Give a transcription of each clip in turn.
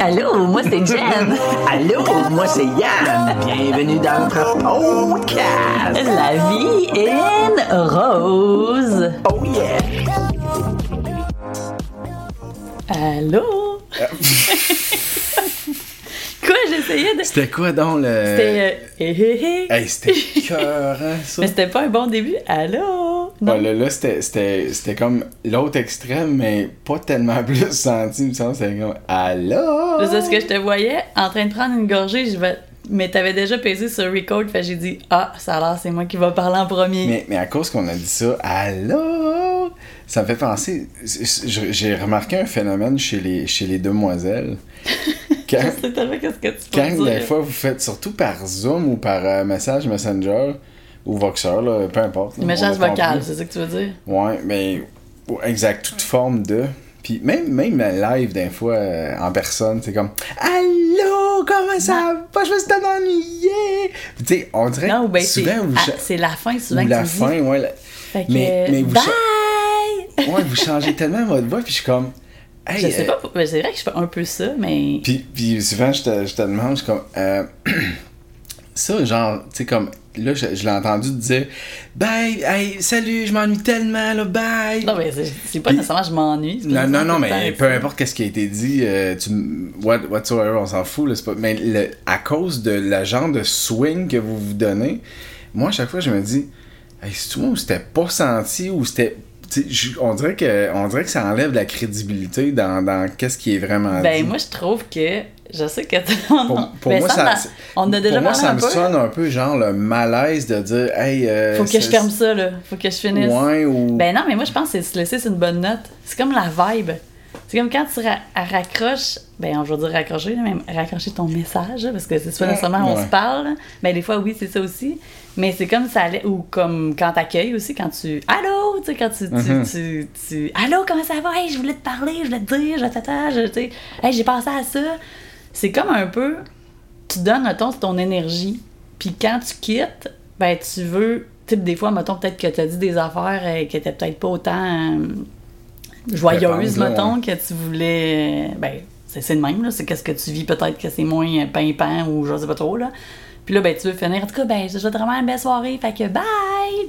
Allô, moi c'est Jen. Allô, moi c'est Yann. Bienvenue dans notre podcast. La vie est rose. Oh yeah. Allô? quoi, j'essayais de. C'était quoi donc le. C'était. euh, hé, hé, hé. Hey, c'était cœur, ça? Mais c'était pas un bon début. Allô? Non. Ouais, là, là, c'était- c'était c'était comme l'autre extrême, mais pas tellement plus senti, il me semble. C'était comme Allô? C'est ce que je te voyais en train de prendre une gorgée, je vais. Mais t'avais déjà pesé sur record, fait j'ai dit Ah, ça a l'air, c'est moi qui va parler en premier. Mais, mais à cause qu'on a dit ça, Allô? Ça me fait penser. J'ai remarqué un phénomène chez les, chez les demoiselles. Quand, Je sais tellement qu'est-ce que tu quand des fois vous faites, surtout par Zoom ou par euh, message Messenger ou Voxer, là, peu importe. là, Le message on a vocal, compris. c'est ça que tu veux dire? Ouais, mais exact, toute forme de. Puis même, même live, des fois, euh, en personne, c'est comme Allô, comment ça va? Je me suis ennuyé. Puis tu sais, on dirait Non, ben que c'est souvent, vous, c'est la fin souvent ou que la tu dis. fin, ouais, la- Fait que, Mais- mais vous bye! ouais, vous changez tellement votre voix, puis je suis comme. Hey, Je sais euh, pas, mais c'est vrai que je fais un peu ça, mais. Puis, puis souvent, je te, je te demande, je suis comme. euh, ça, genre, tu sais, comme. Là, je, je l'ai entendu te dire Bye, hey, salut, je m'ennuie tellement, là, bye. Non, mais c'est c'est pas nécessairement je m'ennuie. Non, non, non, mais tout peu importe qu'est-ce qui a été dit, euh, tu, what, whatsoever, on s'en fout, là, c'est pas, mais le- à cause de la genre de swing que vous vous donnez, moi, à chaque fois, je me dis, hey, c'est ou c'était pas senti ou c'était. je- On dirait, que, on dirait que ça enlève de la crédibilité dans, dans qu'est-ce qui est vraiment Ben, dit. moi, je trouve que. Je sais que. pour, pour moi, ça, ça, on a déjà pour moi, ça un me peu. sonne un peu genre le malaise de dire, hey. euh, Faut que je c'est- ferme ça, là. Faut que je finisse. Ouais, ou. Ben non, mais moi, je pense que c'est se laisser sur une bonne note. C'est comme la vibe. C'est comme quand tu ra- raccroches, ben je vais dire raccrocher, mais raccrocher ton message, parce que c'est pas nécessairement on se parle. là. Ben des fois, oui, c'est ça aussi. Mais c'est comme ça allait, ou comme quand t'accueilles aussi, quand tu. Allô! Tu sais, quand tu. tu, Mhm. tu, tu- Allô, comment ça va? Hey, je voulais te parler, je voulais te dire, je je. Sais, hey, j'ai pensé à ça. C'est comme un peu. Tu donnes, mettons, ton énergie. Puis quand tu quittes, ben tu veux. Sais, des fois, mettons, peut-être que tu as dit des affaires euh, qui étaient peut-être pas autant euh, joyeuses, mettons, ouais. que tu voulais. Ben, c'est le même, là. C'est qu'est-ce que tu vis, peut-être que c'est moins euh, pimpant ou je sais pas trop, là. Puis là, ben, tu veux finir. En tout cas, ben, je souhaite vraiment une belle soirée. Fait que bye!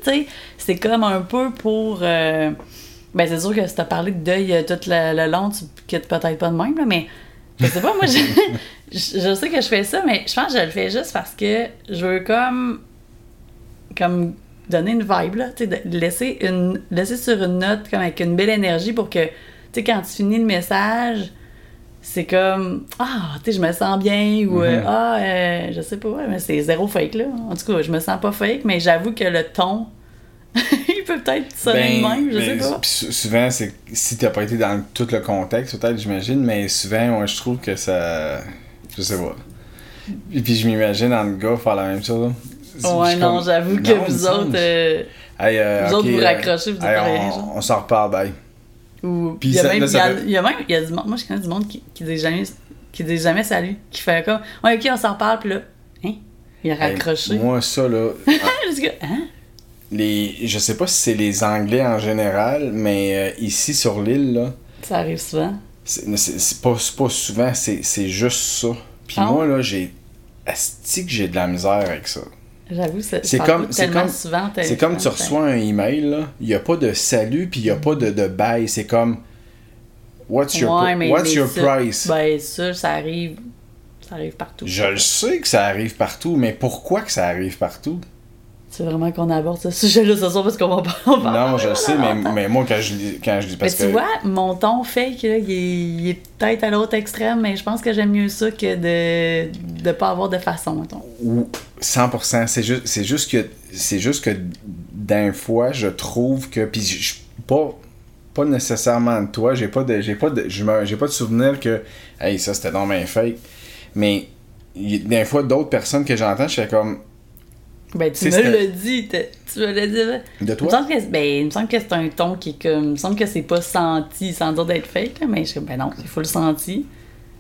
Tu sais, c'est comme un peu pour. euh, ben, c'est sûr que si t'as parlé de deuil euh, tout le, le long, tu quittes peut-être pas de même, là, mais je sais pas, moi, je, je, sais que je fais ça, mais je pense que je le fais juste parce que je veux comme. comme donner une vibe, là, tu sais, de laisser, une, laisser sur une note, comme avec une belle énergie pour que, tu sais, quand tu finis le message, c'est comme ah tu sais je me sens bien ou Mhm. ah euh, je sais pas ouais, mais c'est zéro fake là en tout cas je me sens pas fake mais j'avoue que le ton il peut peut-être sonner de même je sais ben, pas souvent, c'est si t'as pas été dans tout le contexte, peut-être, j'imagine, mais souvent, ouais, je trouve que ça. Je sais pas. Et puis, je m'imagine le gars faire la même chose. Ouais non comme, j'avoue que non, vous autres euh, Hey, euh, vous autres, vous euh, raccrochez, vous dites hey, rien, on, s'en reparle, bye. ou Puis il y a ça- même là, il y ça a, fait- il y a même il y a du monde moi je connais du monde qui, qui dit jamais qui dit jamais salut qui fait comme ouais ok on s'en reparle puis là hein il a Hey, raccroché moi, ça, là. Hein? Les, je sais pas si c'est les Anglais en général, mais euh, ici sur l'île, là, ça arrive souvent c'est pas, pas souvent, c'est juste ça. Puis Ah moi, là, j'ai. Asti que j'ai de la misère avec ça. j'avoue c'est comme- tellement comme- souvent C'est comme tu reçois un email, là, il n'y a pas de salut, puis il n'y a pas de, de bye. C'est comme. What's your, Ouais, pr- mais- what's mais your ça- price? Ben, ça, ça arrive. Ça arrive partout. Je le sais que ça arrive partout, mais pourquoi que ça arrive partout? C'est vraiment qu'on aborde ce sujet-là ce soir parce qu'on va pas. en Non, je parler sais, mais, mais moi, quand je, lis- quand je dis. Mais Parce tu que. vois, mon ton fake, là, il est, peut-être à l'autre extrême, mais je pense que j'aime mieux ça que de de pas avoir de façon. Ou 100%. C'est juste, c'est juste que c'est juste que d'un fois, je trouve que puis je pas pas nécessairement de toi, j'ai pas de j'ai pas de je me- j'ai pas de souvenir que hey ça c'était dans mes fake. Mais des fois d'autres personnes que j'entends, je fais comme Ben, tu me dit, t'as- tu me l'as dit. là. de Il me toi? semble que, ben, il me semble que c'est un ton qui est comme. Il me semble que c'est pas senti sans dire d'être fake, là, mais je suis comme, ben non, il faut le sentir.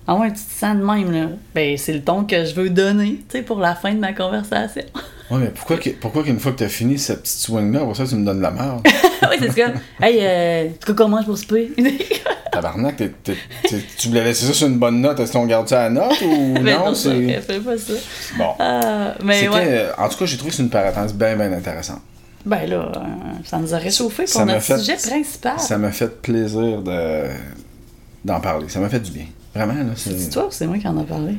Ah ouais, tu te sens de même, là. Ben, c'est le ton que je veux donner, tu sais, pour la fin de ma conversation. Ouais, mais pourquoi que, pourquoi qu'une fois que t'as fini cette petite swing là, pour ça tu me donnes la merde? oui, c'est ça. Hey, euh, tu comment je pour souper? Tabarnak, t'es- t'es- t'es- tu voulais laisser ça sur une bonne note, est-ce qu'on garde ça à note ou Mais non? non, c'est... fais pas ça. Bon. Ah, mais C'était, ouais. euh, en tout cas, j'ai trouvé que c'est une parenthèse bien, bien intéressante. Ben là, euh, ça nous a réchauffé Ça pour m'a notre fait- sujet principal. Ça m'a fait plaisir de, d'en parler. Ça m'a fait du bien. Vraiment, là. C'est, C'est toi ou c'est moi qui en a parlé?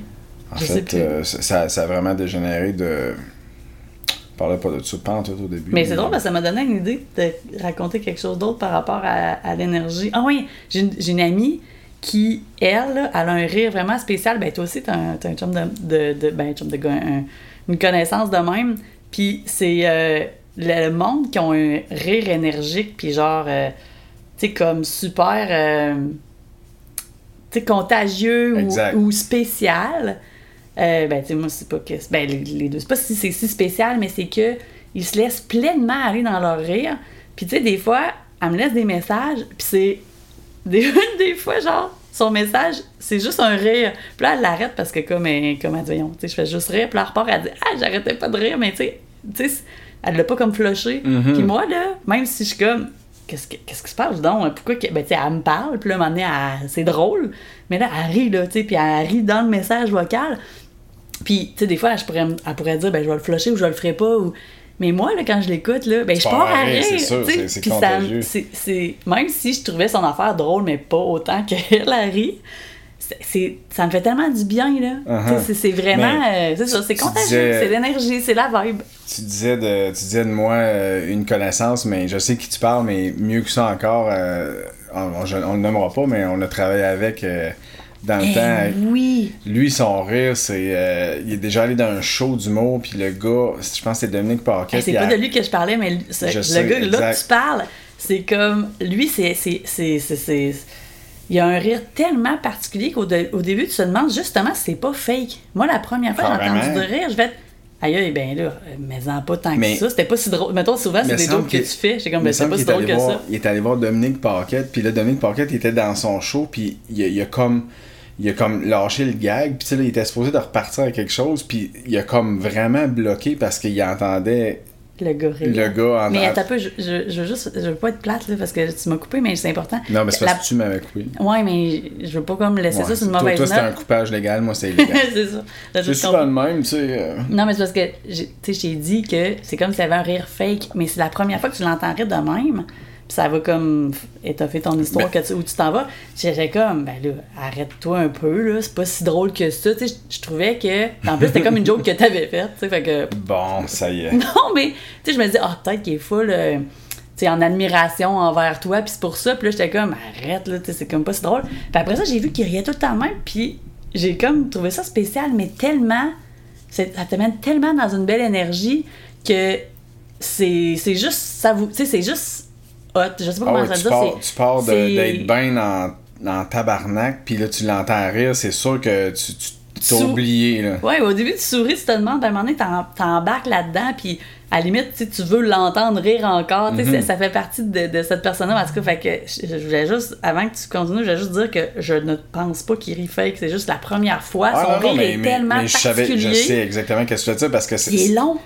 en je sais fait, plus. euh, ça, ça a vraiment dégénéré de. Je parlais pas de ça tout au début. Mais c'est drôle parce que ça m'a donné une idée de raconter quelque chose d'autre par rapport à, à l'énergie. Ah oui, j'ai une, amie qui, elle, là, elle a un rire vraiment spécial. Ben toi aussi, t'as un, un chum de, de, de- Ben, un chum de gars, un- une connaissance de même. Puis c'est euh, le monde qui ont un rire énergique, puis genre, euh, tu sais, comme super... euh, contagieux ou spécial. Euh, ben, tu sais, moi, c'est pas que. Ben, les, les deux. C'est pas si c'est si spécial, mais c'est que ils se laissent pleinement aller dans leur rire. Puis, tu sais, des fois, elle me laisse des messages, puis c'est. Des, des fois, genre, son message, c'est juste un rire. Puis là, elle l'arrête parce que, comme, elle, comme elle dit, tu sais, je fais juste rire. Puis là, elle repart, elle dit, ah, j'arrêtais pas de rire, mais tu sais, tu sais, elle l'a pas comme flushé. Mhm. Puis moi, là, même si je suis comme, qu'est-ce, que- qu'est-ce qui se passe donc? Pourquoi que. Ben, tu sais, elle me parle, puis là, à un moment donné, elle- c'est drôle. Mais là, elle rit, là, tu sais, puis elle rit dans le message vocal. Puis, tu sais, des fois, je pourrais, elle pourrait dire, ben, je vais le flusher ou je le ferai pas. Ou... Mais moi, là, quand je l'écoute, là, ben, je pars à rire, c'est sûr, c'est- contagieux. Même si je trouvais son affaire drôle, mais pas autant qu'elle, elle rit, c'est, ça me fait tellement du bien, là. Uh-huh. C'est, vraiment. Euh, c'est ça, c'est tu contagieux, disais- c'est l'énergie, c'est la vibe. Tu disais de, tu disais de moi euh, une connaissance, mais je sais qui tu parles, mais mieux que ça encore, euh, on, on, on le nommera pas, mais on a travaillé avec dans le Eh temps. oui! Lui, son rire, c'est. euh, il est déjà allé dans un show d'humour, puis le gars, je pense que c'est Dominique Paquet. Hey, c'est pas de lui que je parlais, mais le- ce- Je le sais, gars là exact. que tu parles, c'est comme. Lui, c'est. il a un rire tellement particulier qu'au de- au début, tu te demandes justement si c'est pas fake. Moi, la première fois que j'ai entendu de rire, je vais être. Aïe, aïe, ben là, euh, mais en pas tant Mais- que ça. C'était pas si drôle. Mettons, souvent, c'est Mais des jokes que tu fais. J'ai comme, Il ben, c'est pas si est drôle allé que voir- ça. Il est allé voir Dominique Paquette, puis là, Dominique Paquette il était dans son show, puis il il a comme. Il a comme lâché le gag, puis tu sais, là, il était supposé de repartir à quelque chose, puis il a comme vraiment bloqué parce qu'il entendait Le gars rire. le gars en Mais attends un peu, je, je, je veux juste. Je veux pas être plate, là, parce que tu m'as coupé, mais c'est important. Non, mais c'est La- parce que tu m'avais coupé. Ouais, mais je veux pas comme laisser Ouais, ça sur une toi- mauvaise Toi, c'était un note. coupage légal, moi, c'était illégal. c'est ça. C'est souvent le même, tu sais. euh. Non, mais c'est parce que, j'ai- tu sais, je t'ai dit que c'est comme s'il y avait un rire fake, mais c'est la première fois que tu l'entends rire de même, puis ça va comme étoffer ton histoire Ben- que tu, où tu t'en vas. J'étais comme, ben là, arrête-toi un peu, là, c'est pas si drôle que ça. Tu sais, je- trouvais que, en plus, c'était comme une joke que t'avais faite, tu sais, fait que, Bon, ça y est. non, mais, tu sais, je me dis, ah, peut-être qu'il est full, euh, sais, en admiration envers toi, puis c'est pour ça, puis là, j'étais comme, arrête, là, c'est comme pas si drôle. Puis après ça, j'ai vu qu'il riait tout le temps même, puis j'ai comme trouvé ça spécial, mais tellement, ça te mène tellement dans une belle énergie que c'est c'est juste, ça vous, tu sais, c'est juste hot, je sais pas Ah comment ouais, ça tu dire, pars, tu pars d'être bien en, en tabarnak, puis là, tu l'entends rire, c'est sûr que tu tu- t'as oublié, là. Ouais, au début, tu souris, tu te demandes, à un moment donné, t'embarques là-dedans, puis à la limite, tu veux l'entendre rire encore. sais, Mhm. ça, ça fait partie de, de cette personne-là. En tout cas, fait que je, je voulais juste, avant que tu continues, je voulais juste dire que je ne pense pas qu'il rit fake. C'est juste la première fois. Ah, Son non, non, rire mais, est mais- tellement mais je savais, je particulier. sais exactement qu'est-ce que tu veux dire parce que c'est Il est long.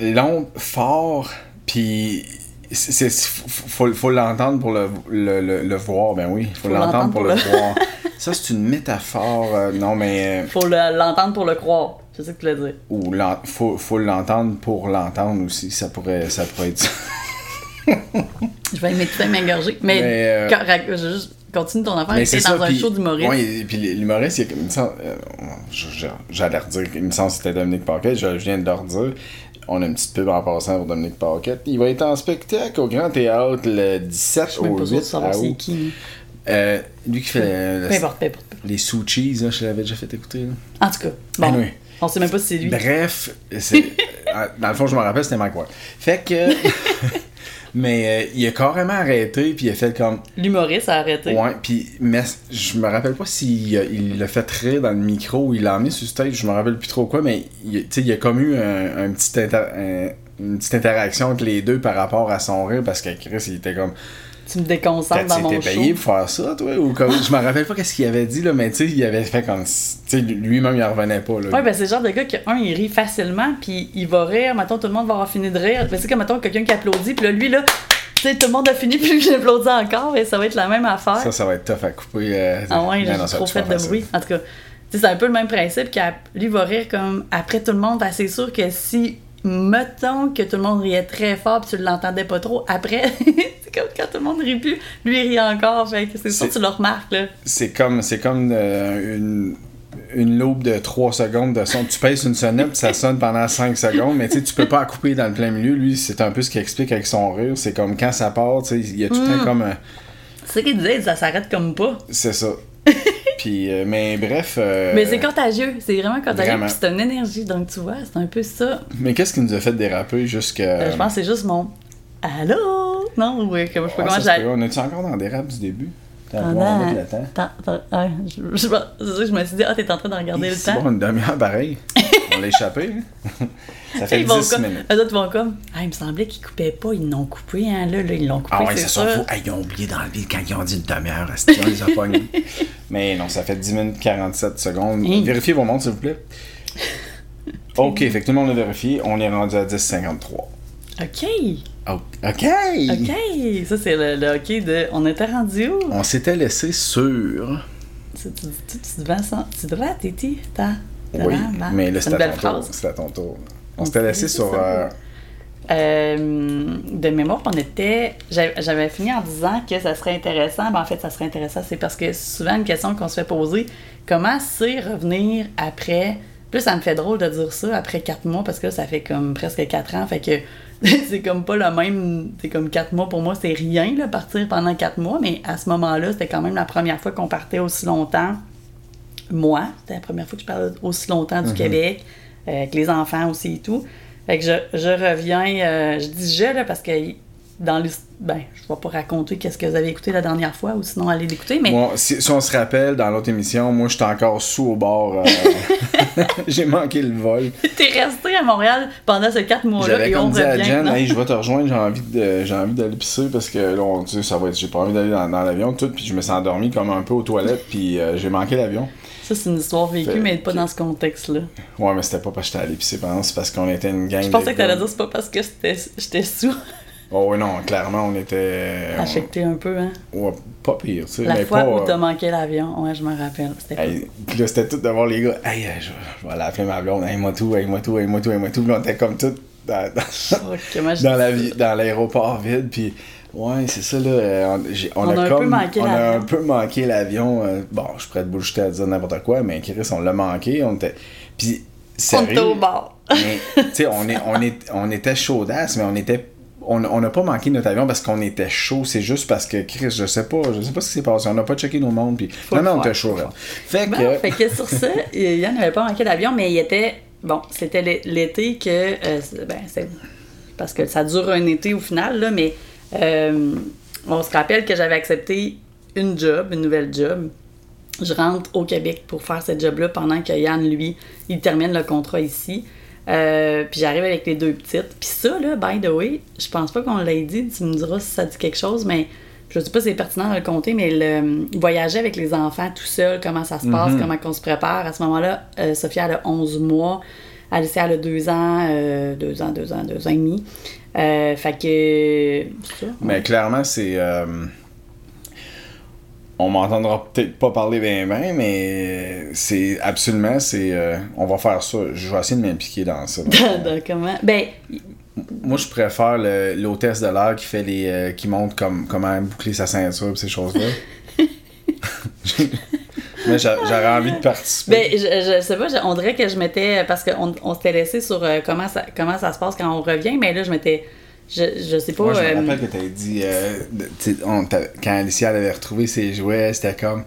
long, fort, puis c'est, faut, faut, l'entendre pour le, le, le, le voir, ben oui, faut, Faut l'entendre pour le, voir. Ça, c'est une métaphore, euh, non, mais... euh, Faut le- l'entendre pour le croire. C'est ça que tu voulais dire. Ou faut, faut l'entendre pour l'entendre aussi, ça pourrait, ça pourrait être ça. Je vais m'étouffer, m'engorger. Mais, Mais, euh, quand- je juste continue ton affaire. C'est dans ça, un show d'humoriste. Ouais, et puis l'humoriste, il, il me semble, euh, je- je- j'allais redire, il me semble que c'était Dominique Paquette, je, je viens de le redire. On a une petite pub en passant pour Dominique Paquette. Il va être en spectacle au Grand Théâtre le 17 Je suis même au pas sûre de 8 savoir à c'est août. qui. Euh, lui qui fait euh, Peu importe, peu importe. peu importe. les sous cheese, je l'avais déjà fait écouter. là. En tout cas, bon. Anyway. On sait même pas si c'est lui. Bref, euh, dans le fond, je me rappelle, c'était Mike Ward. Fait que. mais euh, il a carrément arrêté, puis il a fait comme. L'humoriste a arrêté. Ouais, puis mais je me rappelle pas s'il l'a fait rire dans le micro ou il l'a emmené sur stage, je me rappelle plus trop quoi, mais il, il y a comme eu un, un petit inter- un- une petite interaction entre les deux par rapport à son rire parce que Chris il était comme Tu me déconcentres dans mon été payé show? pour faire ça toi ou comme je me rappelle pas qu'est-ce qu'il avait dit là mais tu sais il avait fait comme lui-même il en revenait pas là. Ouais, ben c'est le genre de gars qui, un, il rit facilement, puis il va rire, mettons, tout le monde va avoir fini de rire. Ben, c'est comme, mettons, quelqu'un qui applaudit, puis là, lui, là, Tu sais, tout le monde a fini, puis j'applaudis encore, et ça va être la même affaire. Ça, ça va être tough à couper. euh, Ah ouais, j'ai trop fait de bruit. En tout cas, c'est un peu le même principe lui va rire comme après tout le monde. Ben, c'est sûr que si, mettons que tout le monde riait très fort puis tu l'entendais pas trop, après, c'est comme quand tout le monde rit plus, lui il rit encore. Fait que c'est sûr que tu le remarques, là. C'est comme, c'est comme euh, une, une loupe de 3 secondes de son. Tu pèses une sonnette, ça sonne pendant 5 secondes, mais tu peux pas la couper dans le plein milieu. Lui, c'est un peu ce qu'il explique avec son rire. C'est comme quand ça part, il y a tout le temps comme. un- C'est ce qu'il disait, ça s'arrête comme pas. C'est ça. Puis, euh, mais bref. euh, Mais c'est contagieux, c'est vraiment contagieux, puis c'est une énergie, donc tu vois, c'est un peu ça. Mais qu'est-ce qui nous a fait déraper jusqu'à. Euh, je pense que c'est juste mon Allô? Non, oui, comme je sais pas comment. On est-tu encore dans des raps du début? Pendant- on va mettre le temps. Ouais, je, je, c'est que je me suis dit, ah, t'es en train de regarder le C'est temps. bon, une demi-heure pareil. Échappé. hein? ça fait Ils vont 10 comme, minutes. eux autres vont comme, ah, il me semblait qu'ils coupaient pas, ils l'ont coupé, hein, là, là, ils l'ont coupé, Ah ouais, c'est ça. Faut... Hey, ils ont oublié d'enlever quand ils ont dit une demi-heure. On les a pognés? Mais non, ça fait 10 minutes 47 secondes. Hein? Vérifiez vos montres, s'il vous plaît. Ok, fait que tout le monde a vérifié. On est rendu à 10,53. OK, Oh, Ok! OK, ça c'est le, le OK de, on était rendu où? On s'était laissé sur. Tu, tu, tu, tu devais ça, tu devais, Titi, Oui, là. mais là, C'est c'était à à ton tour. On On s'était laissé sur. euh, Euh, de mémoire, on était. J'avais fini en disant que ça serait intéressant. Ben, en fait, ça serait intéressant, c'est parce que souvent une question qu'on se fait poser. Comment c'est revenir après? Plus ça me fait drôle de dire ça après quatre mois parce que là, ça fait comme presque quatre ans. Fait que c'est comme pas le même. C'est comme quatre mois pour moi, c'est rien, là, partir pendant quatre mois. Mais à ce moment-là, c'était quand même la première fois qu'on partait aussi longtemps. Moi, c'était la première fois que je parlais aussi longtemps du Québec, euh, avec les enfants aussi et tout. Fait que je, je reviens, euh, je dis je là parce que dans le. Ben, je vais pas raconter qu'est-ce que vous avez écouté la dernière fois ou sinon allez l'écouter, mais Moi, si, si on se rappelle, dans l'autre émission, moi, j'étais encore sous au bord. euh, J'ai manqué le vol. t'es resté à Montréal pendant ces quatre mois-là et on dit à. Jen, hey, je vais te rejoindre, j'ai envie de, j'ai envie d'aller pisser parce que là, on, tu sais, ça va être, j'ai pas envie d'aller dans, dans l'avion tout, puis je me suis endormi comme un peu aux toilettes, puis euh, j'ai manqué l'avion. Ça, c'est une histoire vécue, Fait mais pas dans ce contexte-là. Ouais, mais c'était pas parce que j'étais allé pisser pendant, c'est parce qu'on était une gang. Je pensais que t'allais dire c'est pas parce que j'étais sous, Oh, ouais, non, clairement, on était. on- affecté un peu, hein. ouais, pas pire, tu sais, La mais fois pas. où t'as manqué l'avion, ouais, je me rappelle. C'était Hey, puis là, c'était tout de voir les gars. Hey, euh, je, je vais aller appeler ma blonde. Hey, moi tout, hey, moi tout, hey, moi tout, hey, moi tout. Puis on était comme tout dans, dans, dans l'aéroport vide. Puis, ouais, c'est ça, là. euh, On, j'ai- on On a, a un peu manqué on a l'avion. un peu manqué l'avion. euh, bon, je suis prêt de bullshiter à dire n'importe quoi, mais Chris, on l'a manqué. On était. Puis, On sérieux. était au bord. mais, tu sais, on, est, on, est, on était chaudasse, mais on était. On n'a pas manqué notre avion parce qu'on était chaud, c'est juste parce que Chris, je sais pas, je sais pas ce qui s'est passé, on n'a pas checké nos montres, puis non, non, on était chaud. là. Fait que, Bon, fait que sur ça, Yann n'avait pas manqué l'avion, mais il était. Bon, c'était l'é- l'été que. euh, ben, c'est. Parce que ça dure un été au final, là, mais euh, on se rappelle que j'avais accepté une job, une nouvelle job. Je rentre au Québec pour faire cette job-là pendant que Yann, lui, il termine le contrat ici. Euh, puis j'arrive avec les deux petites. Puis ça, là, by the way, je pense pas qu'on l'ait dit. Tu me diras si ça dit quelque chose, mais je sais pas si c'est pertinent de le compter, mais le, voyager avec les enfants tout seul, comment ça se passe, comment qu'on se prépare. À ce moment-là, euh, Sophia, elle a 11 mois. Alicia, elle a 2 ans, 2 ans, 2 ans, 2 ans et demi. Euh, fait que. ça, Mais clairement, c'est. euh, on m'entendra peut-être pas parler bien, bien, mais c'est absolument, c'est. euh, on va faire ça. Je vais essayer de m'impliquer dans ça. de comment? Ben, Moi, je préfère le- l'hôtesse de l'air qui fait les. euh, qui montre comme, comment boucler sa ceinture et ces choses-là. j'aurais envie de participer. Ben, je, je sais pas, je- on dirait que je m'étais. Parce qu'on on s'était laissé sur euh, comment, ça, comment ça se passe quand on revient, mais là, je m'étais. Je, je sais pas. Moi, je me euh, rappelle que t'avais dit. euh, on quand Alicia avait retrouvé ses jouets, c'était comme.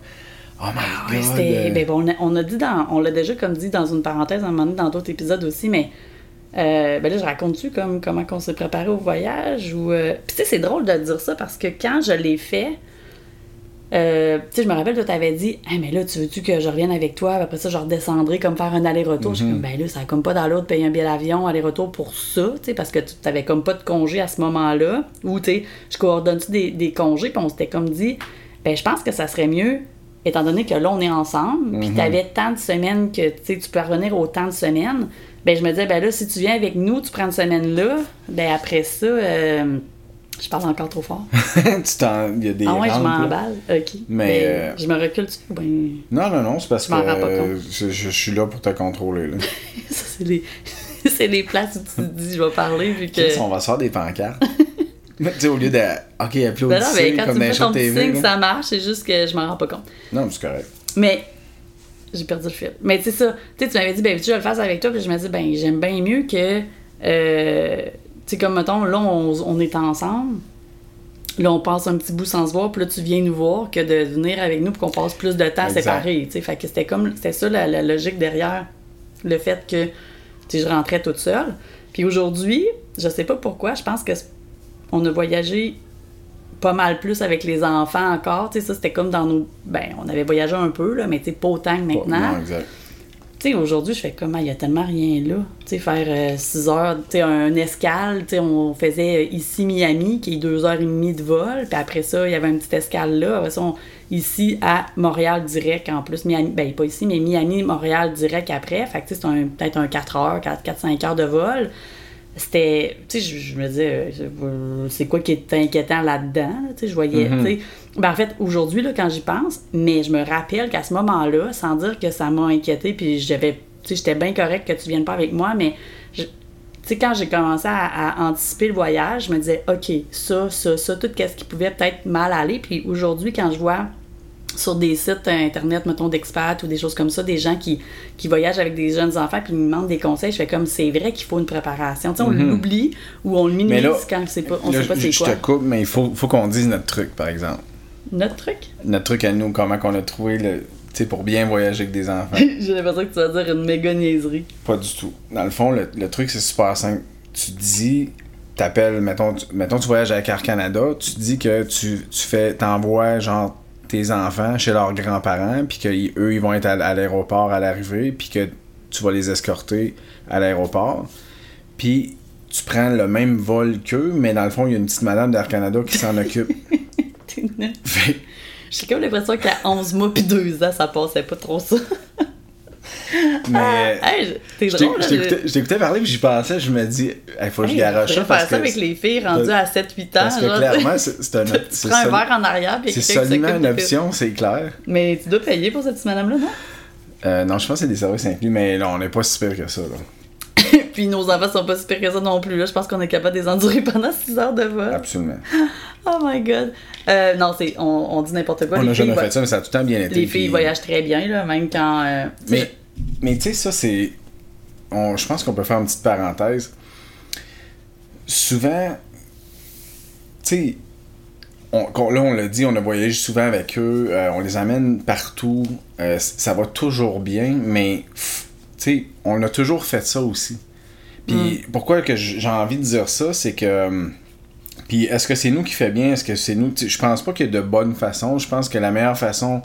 Oh my Ah ouais, god. c'était- euh, ben, bon, on, a, on a dit dans. On l'a déjà comme dit dans une parenthèse à un moment donné dans d'autres épisodes aussi, mais. euh, ben là, je raconte-tu comme comment qu'on s'est préparé au voyage ou. euh, Puis tu sais, c'est drôle de dire ça parce que quand je l'ai fait. Euh, tu sais, je me rappelle, toi, t'avais dit, hey, mais là, tu veux-tu que je revienne avec toi? Après ça, je redescendrai comme faire un aller-retour. Je suis comme, ben là, ça a comme pas dans l'autre payer un billet d'avion, aller-retour pour ça, tu sais, parce que tu t'avais comme pas de congé à ce moment-là. Ou, tu sais, je coordonne-tu des, des congés? Puis on s'était comme dit, ben je pense que ça serait mieux, étant donné que là, on est ensemble, puis t'avais tant de semaines que, tu sais, tu peux revenir autant de semaines. Ben je me disais, ben là, si tu viens avec nous, tu prends une semaine là, ben après ça, euh, Je parle encore trop fort. tu t'en. Il y a des. ah ouais, je rampes, m'emballe. Ok. Mais, euh, Je me recule dessus. Ben, Non, non, non, c'est parce Je que m'en rends pas euh, je, je suis là pour te contrôler. Là. ça, c'est les... c'est les places où tu te dis, je vais parler, vu que. On va se faire des pancartes. Mais tu sais, au lieu de. Ok, applaudissez Ben non, mais quand comme tu me fais ton TV. signe, là. ça marche, c'est juste que je m'en rends pas compte. Non, mais c'est correct. Mais j'ai perdu le fil. Mais tu sais ça, tu sais, tu m'avais dit, ben, tu je vais le faire avec toi, puis je me dis, ben, j'aime bien mieux que, euh, sais, comme mettons, là, on, on est ensemble, là, on passe un petit bout sans se voir, puis là, tu viens nous voir, que de venir avec nous, pour qu'on passe plus de temps Exact. séparés, tu sais. Fait que c'était comme, c'était ça la, la logique derrière le fait que, je rentrais toute seule. Puis aujourd'hui, je sais pas pourquoi, je pense que on a voyagé pas mal plus avec les enfants encore. Tu sais, ça, c'était comme dans nos. Ben, on avait voyagé un peu, là, mais tu sais, pas autant que maintenant. Non, exact. Aujourd'hui, je fais comme, Ah, il y a tellement rien là. Tu sais, faire 6 heures, tu sais, un escale, tu sais, on faisait euh, ici Miami, qui est 2 heures et demie de vol, puis après ça, il y avait une petite escale là. Après ici à Montréal direct en plus. Miami, ben, pas ici, mais Miami, Montréal direct après. Fait que, tu sais, c'est peut-être un 4 heures, 4-5 heures de vol. C'était. Tu sais, je, je me disais, euh, c'est quoi qui est inquiétant là-dedans? là? Tu sais, je voyais. Tu sais. Ben, en fait, aujourd'hui, là, quand j'y pense, mais je me rappelle qu'à ce moment-là, sans dire que ça m'a inquiété, puis j'avais. Tu sais, j'étais bien correct que tu viennes pas avec moi, mais. je- tu sais, quand j'ai commencé à, à anticiper le voyage, je me disais, OK, ça, ça, ça, tout ce qui pouvait peut-être mal aller. Puis aujourd'hui, quand je vois sur des sites internet, mettons, d'experts ou des choses comme ça, des gens qui, qui voyagent avec des jeunes enfants puis ils me demandent des conseils, je fais comme c'est vrai qu'il faut une préparation. Tu sais, on l'oublie ou on le minimise là, quand c'est pas, on Là, sait pas je c'est je quoi. te coupe, mais il faut, faut qu'on dise notre truc, par exemple. Notre truc? Notre truc à nous, comment qu'on a trouvé le. Tu sais, pour bien voyager avec des enfants. J'ai l'impression que tu vas dire une méga niaiserie. Pas du tout. Dans le fond, le, le truc, c'est super simple. Tu dis, t'appelles, mettons, tu, mettons, tu voyages avec Air Canada, tu dis que tu, tu fais, t'envoies, genre, tes enfants chez leurs grands-parents, puis qu'eux, ils vont être à, à l'aéroport à l'arrivée, puis que tu vas les escorter à l'aéroport. Puis tu prends le même vol qu'eux, mais dans le fond, il y a une petite madame d'Air Canada qui s'en occupe. J'ai comme l'impression qu'à 11 mois puis 2 ans, ça passait pas trop ça. Mais. Hey, t'es Je drôle, je t'écoutais- je parler, puis j'y pensais, je me dis, il faut que je Hey, garoche on ça parce faire ça avec les filles rendues à 7-8 ans. Parce que genre, clairement, c'est un. tu prends un verre en arrière puis C'est seulement une option, c'est clair. Mais tu dois payer pour cette petite madame-là, non? Euh, non, je pense que c'est des services inclus, mais là, on n'est pas si pire que ça. Là. Puis nos enfants sont pas pires que ça non plus. Là. Je pense qu'on est capable de les endurer pendant 6 heures de vol. Absolument. Oh my god. Euh, non, c'est, on, on dit n'importe quoi. on n'a jamais fait ça, mais ça a tout le temps bien été. les filles puis- voyagent très bien, là, même quand. euh, Mais, mais tu sais, ça, c'est. on- Je pense qu'on peut faire une petite parenthèse. Souvent, tu sais, on- là, on l'a dit, on a voyagé souvent avec eux, euh, on les amène partout, ça va toujours bien, mais, pff, sais, on a toujours fait ça aussi. Puis pourquoi que j'ai envie de dire ça, c'est que. hum, Puis est-ce que c'est nous qui fait bien, est-ce que c'est nous. Je pense pas qu'il y a de bonnes façons, je pense que la meilleure façon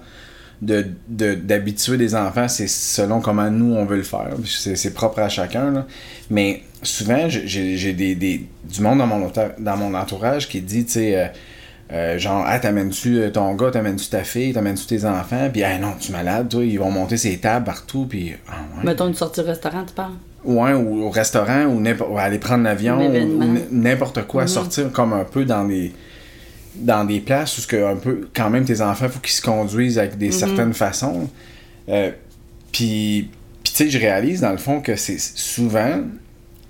de, de- d'habituer des enfants, c'est selon comment nous on veut le faire. C'est, propre à chacun. là. Mais souvent, j'ai, des, des- du monde dans mon, auteur- dans mon entourage qui dit, tu sais, euh, euh, genre, ah, t'amènes-tu euh, ton gars, t'amènes-tu ta fille, t'amènes-tu tes enfants, puis, ah non, tu es malade, toi, ils vont monter ces tables partout, puis, ah ouais. Mettons une sortie au restaurant, tu parles? Ouais, ou au restaurant, ou, ou aller prendre l'avion, ou, n'importe quoi, sortir comme un peu dans des dans des places où ce que un peu quand même tes enfants faut qu'ils se conduisent avec des certaines façons. Euh, puis puis tu sais je réalise dans le fond que c'est souvent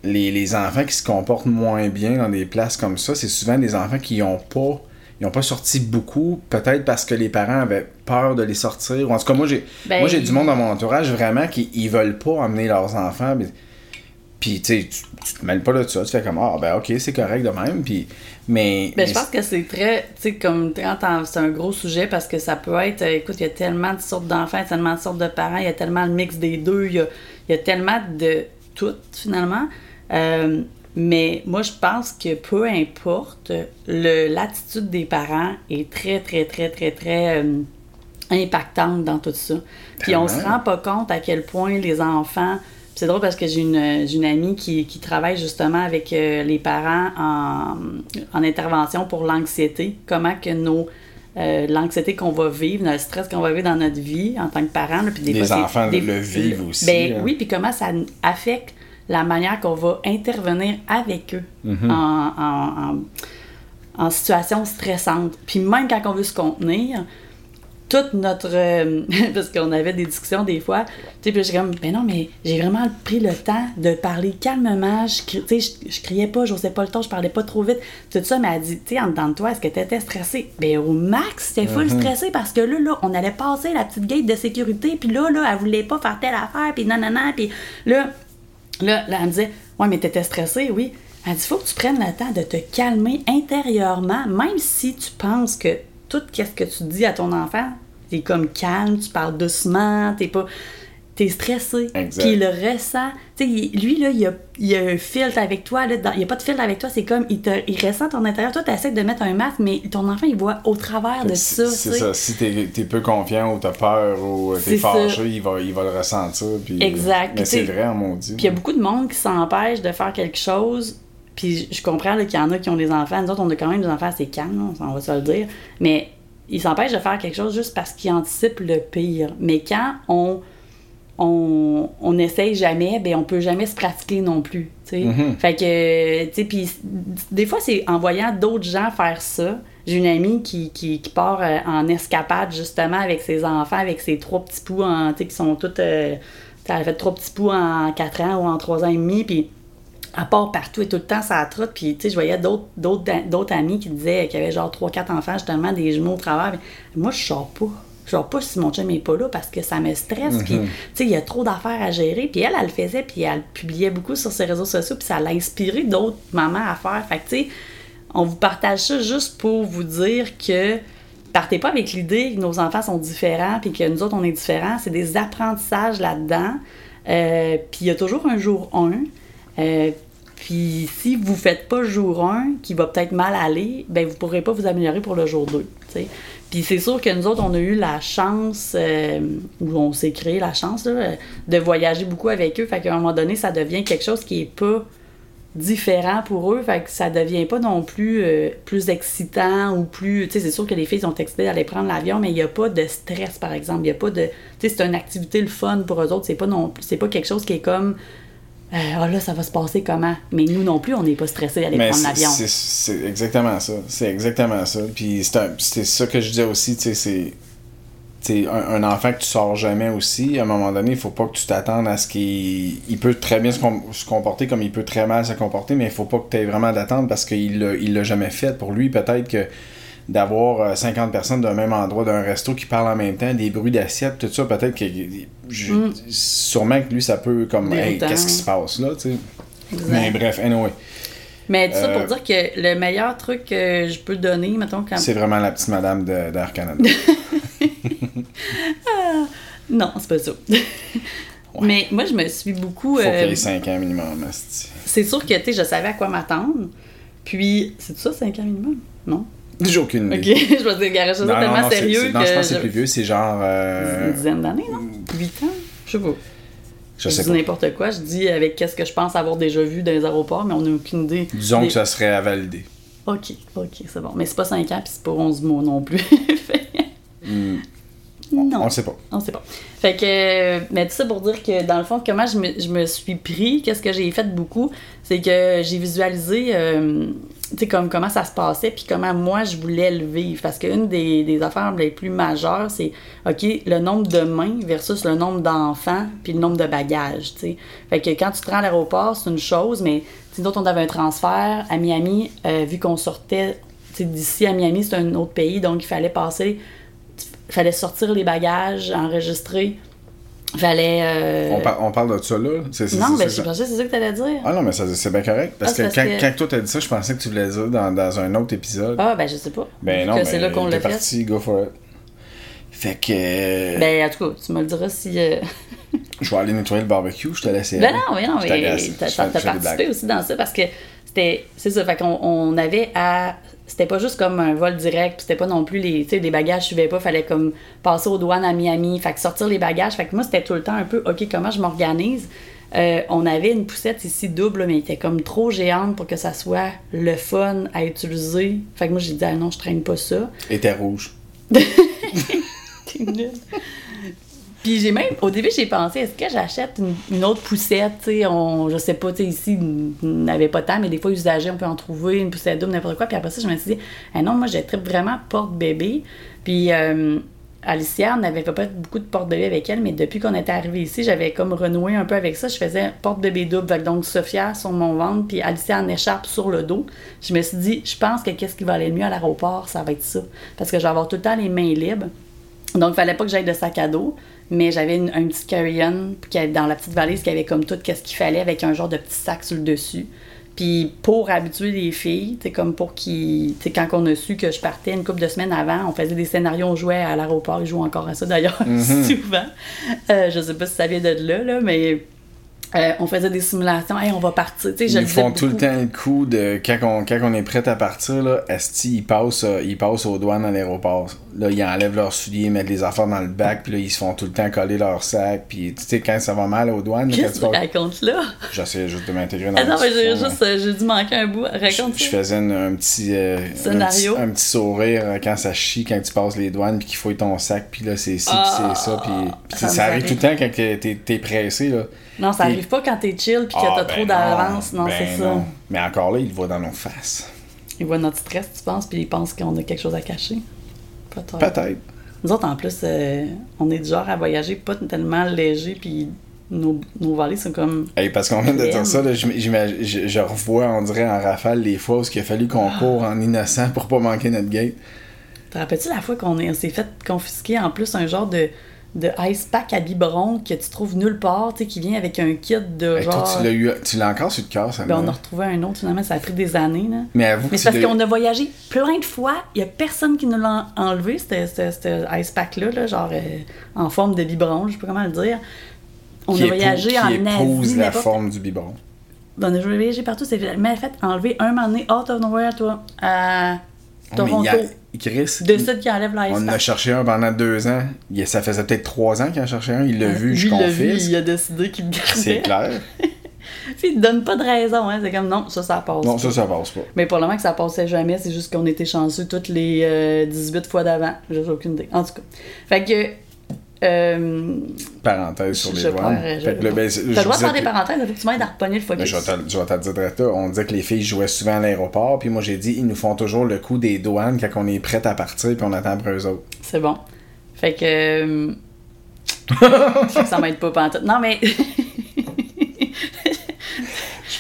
les, les enfants qui se comportent moins bien dans des places comme ça, c'est souvent des enfants qui ont pas ils ont pas sorti beaucoup, peut-être parce que les parents avaient peur de les sortir. Ou en tout cas, moi, j'ai Ben, moi j'ai du monde dans mon entourage vraiment qui ils veulent pas emmener leurs enfants. mais- Puis, tu sais, tu te mêles pas de ça. Tu fais comme, ah, ben, ok, c'est correct de même. Puis, mais. Ben, mais je pense que c'est très, tu sais, comme c'est un gros sujet parce que ça peut être, euh, écoute, il y a tellement de sortes d'enfants, il y a tellement de sortes de parents, il y a tellement le mix des deux, il y a, il y a tellement de tout finalement. Euh, mais moi, je pense que peu importe, le- l'attitude des parents est très, très, très, très, très euh, impactante dans tout ça. Puis on se rend pas compte à quel point les enfants. puis C'est drôle parce que j'ai une, j'ai une amie qui, qui travaille justement avec euh, les parents en, en intervention pour l'anxiété. Comment que nos euh, l'anxiété qu'on va vivre, le stress qu'on va vivre dans notre vie en tant que parents. là, puis des Les enfants des- le vivent aussi, Ben, hein. oui, puis comment ça affecte la manière qu'on va intervenir avec eux Mhm. en, en- en- en situation stressante. Puis même quand on veut se contenir, toute notre. euh, parce qu'on avait des discussions des fois. Tu sais, puis j'ai comme, ben non, mais j'ai vraiment pris le temps de parler calmement. Je, tu sais, je, je criais pas, j'osais pas le ton, je parlais pas trop vite. Tout ça, mais elle dit, tu sais, en dedans de toi, est-ce que t'étais stressée? Ben au max, j'étais full stressée parce que là, là, on allait passer la petite gate de sécurité, puis là, là, elle voulait pas faire telle affaire, puis non, non, non, puis là, là, elle me disait, ouais, mais t'étais stressée, oui. Elle dit, faut que tu prennes le temps de te calmer intérieurement, même si tu penses que tout ce que tu dis à ton enfant, t'es comme calme, tu parles doucement, t'es pas. T'es stressé. Puis il le ressent. Tu sais, il- lui, là, il a, il a un filtre avec toi. Là, dans- il n'y a pas de filtre avec toi. C'est comme, il, te, il ressent ton intérieur. Toi, tu essaies de mettre un masque, mais ton enfant, il voit au travers de ça. c'est tu ça. Si t'es es peu confiant ou t'as peur ou t'es C'est ça. fâché, il va, il va le ressentir. Puis, Exact. Mais c'est t'sais- vrai, en maudit. Puis il y a beaucoup de monde qui s'empêche de faire quelque chose. Puis je comprends qu'il y en a qui ont des enfants. Nous autres, on a quand même des enfants assez calmes, on va se le dire. Mais ils s'empêchent de faire quelque chose juste parce qu'ils anticipent le pire. Mais quand on on, on n'essaye jamais, ben on peut jamais se pratiquer non plus. Mhm. Fait que, tu sais, puis des fois, c'est en voyant d'autres gens faire ça. J'ai une amie qui, qui, qui part euh, en escapade justement avec ses enfants, avec ses trois petits poux en, tu sais, qui sont toutes. euh, elle a fait trois petits poux en 4 ans ou en 3 ans et demi, puis elle part partout et tout le temps ça trotte. Puis, tu sais, je voyais d'autres, d'autres, d'autres amis qui disaient qu'il y avait genre 3-4 enfants, justement, des jumeaux au travers. Mais moi, je sors pas. Je sors pas si mon chum est pas là parce que ça me stresse. Puis, tu sais, il y a trop d'affaires à gérer. Puis elle, elle le faisait, puis elle publiait beaucoup sur ses réseaux sociaux, puis ça l'a inspiré d'autres mamans à faire. Fait que, tu sais, on vous partage ça juste pour vous dire que partez pas avec l'idée que nos enfants sont différents puis que nous autres on est différents. C'est des apprentissages là-dedans. Euh, puis il y a toujours un jour 1. Euh, puis si vous faites pas jour 1, qui va peut-être mal aller, ben vous pourrez pas vous améliorer pour le jour 2. tu sais. Puis c'est sûr que nous autres, on a eu la chance, euh, ou on s'est créé la chance, là, de voyager beaucoup avec eux. Fait qu'à un moment donné, ça devient quelque chose qui est pas différent pour eux, fait que ça devient pas non plus euh, plus excitant ou plus... Tu sais, c'est sûr que les filles sont excitées d'aller prendre l'avion, mais il n'y a pas de stress, par exemple. Il y a pas de... Tu sais, c'est une activité le fun pour eux autres. C'est pas non plus... C'est pas quelque chose qui est comme... euh, Ah là, ça va se passer comment? Mais nous non plus, on n'est pas stressés d'aller prendre l'avion. c'est exactement ça. C'est exactement ça. Puis c'est ça que je disais aussi, tu sais, c'est. un, un enfant que tu sors jamais aussi, à un moment donné, il faut pas que tu t'attendes à ce qu'il il peut très bien se, com- se comporter comme il peut très mal se comporter, mais il faut pas que tu aies vraiment d'attente parce qu'il l'a il l'a jamais fait. Pour lui, peut-être que d'avoir euh, 50 personnes d'un même endroit, d'un resto qui parlent en même temps, des bruits d'assiette, tout ça, peut-être que je- sûrement que lui, ça peut comme hey, qu'est-ce qui se passe là, tu sais? Mais bref, anyway, Mais tout ça Euh, pour dire que le meilleur truc que je peux donner, mettons, quand... c'est vraiment la petite madame d'Air Canada. Non, c'est pas ça. Mais moi, je me suis beaucoup... Faut euh, qu'il y ait 5 ans minimum, c'est sûr que, tu sais, je savais à quoi m'attendre. Puis, c'est ça, 5 ans minimum? Non? J'ai aucune Ok, idée. je vais dire, ça non, tellement non, c'est- sérieux que... non, je pense que c'est plus vieux, c'est genre. euh, Une dizaine d'années, non? 8 ans? Je sais pas. je Je, sais dis n'importe quoi. Je dis avec qu'est-ce que je pense avoir déjà vu dans les aéroports, mais on n'a aucune idée. Disons Des- que ça serait à valider. Ok, ok, c'est bon. Mais c'est pas 5 ans, puis c'est pas 11 mois non plus. On le sait pas. On sait pas. Fait que, euh, mais tout ça pour dire que dans le fond, comment je me, je me suis pris, qu'est-ce que j'ai fait beaucoup, c'est que j'ai visualisé, euh, tu sais, comme comment ça se passait, puis comment moi je voulais le vivre. Parce qu'une des, des affaires les plus majeures, c'est, OK, le nombre de mains versus le nombre d'enfants, puis le nombre de bagages, tu sais. Fait que quand tu te rends à l'aéroport, c'est une chose, mais, d'autres, on avait un transfert à Miami, euh, vu qu'on sortait, tu sais, d'ici à Miami, c'est un autre pays, donc il fallait passer fallait sortir les bagages, enregistrer. Fallait. euh, On, par- on parle de ça là. Non, ben, c'est je pensais que c'est ça que t'allais dire. Ah non, mais c'est bien correct. Parce Ah, que, parce quand, que- quand toi t'as dit ça, je pensais que tu voulais dire dans, dans un autre épisode. Ah, ben, je sais pas. ben non, ben, c'est là qu'on t'es l'a fait. parti, go for it. Fait que. euh, Ben, en tout cas, tu me le diras si. euh, Je vais aller nettoyer le barbecue, je te laisse Ben aller. non, mais non, mais t'as participé aussi dans ça parce que c'était. C'est ça, fait qu'on on avait à. C'était pas juste comme un vol direct, puis c'était pas non plus les. Tu sais, les bagages suivaient pas, fallait comme passer aux douanes à Miami, fait que sortir les bagages. Fait que moi, c'était tout le temps un peu, OK, comment je m'organise? Euh, on avait une poussette ici double, mais elle était comme trop géante pour que ça soit le fun à utiliser. Fait que moi, j'ai dit, ah non, je traîne pas ça. Et t'es rouge. T'es. Puis j'ai même, au début, j'ai pensé, est-ce que j'achète une, autre poussette, sais, je sais pas, tu sais, ici, on n'avait pas tant, mais des fois, usagée, on peut en trouver, une poussette double, n'importe quoi. Puis après ça, je me suis dit, ah non, moi, j'ai très vraiment porte-bébé. Puis euh, Alicia, on n'avait pas beaucoup de porte-bébé avec elle, mais depuis qu'on était arrivé ici, j'avais comme renoué un peu avec ça. Je faisais porte-bébé double, donc Sophia sur mon ventre, puis Alicia en écharpe sur le dos. Je me suis dit, je pense que qu'est-ce qui va aller le mieux à l'aéroport, ça va être ça. Parce que je vais avoir tout le temps les mains libres. Donc, il fallait pas que j'aille de sac à dos, mais j'avais une- un petit carry-on dans la petite valise qui avait comme tout qu'est-ce qu'il fallait avec un genre de petit sac sur le dessus. Puis pour habituer les filles, c'est comme pour qu'ils. Quand on a su que je partais une couple de semaines avant, on faisait des scénarios, on jouait à l'aéroport, ils jouent encore à ça d'ailleurs, souvent. Euh, je sais pas si ça vient de là, là, mais euh, on faisait des simulations, hey, on va partir. Je Ils font tout le temps le coup de quand on, quand on est prêt à partir, là, Esti, ils passent, euh, ils passent aux douanes à l'aéroport. Là, ils enlèvent leurs souliers, mettent les affaires dans le bac, puis là, ils se font tout le temps coller leur sac. Puis tu sais, quand ça va mal aux douanes, Qu'est-ce que tu racontes là? j'essaie juste de m'intégrer dans Ah non, mais j'ai juste euh, j'ai dû manquer un bout. Raconte Je, je ça. faisais une- un petit, euh, Scénario. Un, petit, un petit sourire quand ça chie, quand tu passes les douanes, puis qu'ils fouillent ton sac, puis là, c'est ci, puis Ah, c'est ça. Puis, puis ça ça, me arrive tout le temps quand t'es, t'es pressé. Là. Non, ça Puis- arrive pas quand t'es chill puis que Ah, t'as ben trop d'avance. Non, ben c'est ça. non. Mais encore là, il le voit dans nos faces. Ils voient notre stress, tu penses, puis ils pensent qu'on a quelque chose à cacher. Peut-être. Peut-être. Nous autres, en plus, euh, on est du genre à voyager pas tellement léger, puis nos, nos valises sont comme. Hey, parce qu'on vient de dire ça, là, je, je revois, on dirait en rafale, les fois où il a fallu qu'on Ah. court en innocent pour pas manquer notre gate. Te rappelles-tu la fois qu'on est- on s'est fait confisquer en plus un genre de, de ice pack à biberon que tu trouves nulle part, tu sais, qui vient avec un kit de Hey, toi, tu l'as eu, tu l'as encore sur le cœur, ça Ben, on a retrouvé un autre finalement, ça a pris des années. Là. Mais avoue que Mais c'est parce qu'on a voyagé plein de fois, il y a personne qui nous l'a enlevé, ce ce- ce ice pack-là, là, genre euh, en forme de biberon, je sais pas comment le dire. On qui a voyagé qui en épouse Asie, la forme du biberon. On a voyagé partout, c'est mais fait enlever un moment donné, out of nowhere, toi, à Oh, mais Toronto. il a- Chris, De ça qui enlève l'ice on en a cherché un pendant deux ans. Il- ça faisait peut-être trois ans qu'il en cherchait un. Il l'a vu, je Lui, il a décidé qu'il me C'est gardait. clair. Puis il te donne pas de raison, hein. C'est comme non, ça, ça passe. Non, pas. ça, ça passe pas. Mais pour le moment que ça passait jamais, c'est juste qu'on était chanceux toutes les euh, 18 fois d'avant. J'ai aucune idée. En tout cas. Fait que. Euh, Parenthèse sur les douanes. ben, T'as le droit de faire des parenthèses, il faut que tu m'aides à repogner le Ben, focus. je vais te, dire direct. On disait que les filles jouaient souvent à l'aéroport, puis moi j'ai dit ils nous font toujours le coup des douanes quand on est prêt à partir, puis on attend après eux autres. C'est bon. Fait que. euh, fait que ça m'aide pas pantoute. Non, mais.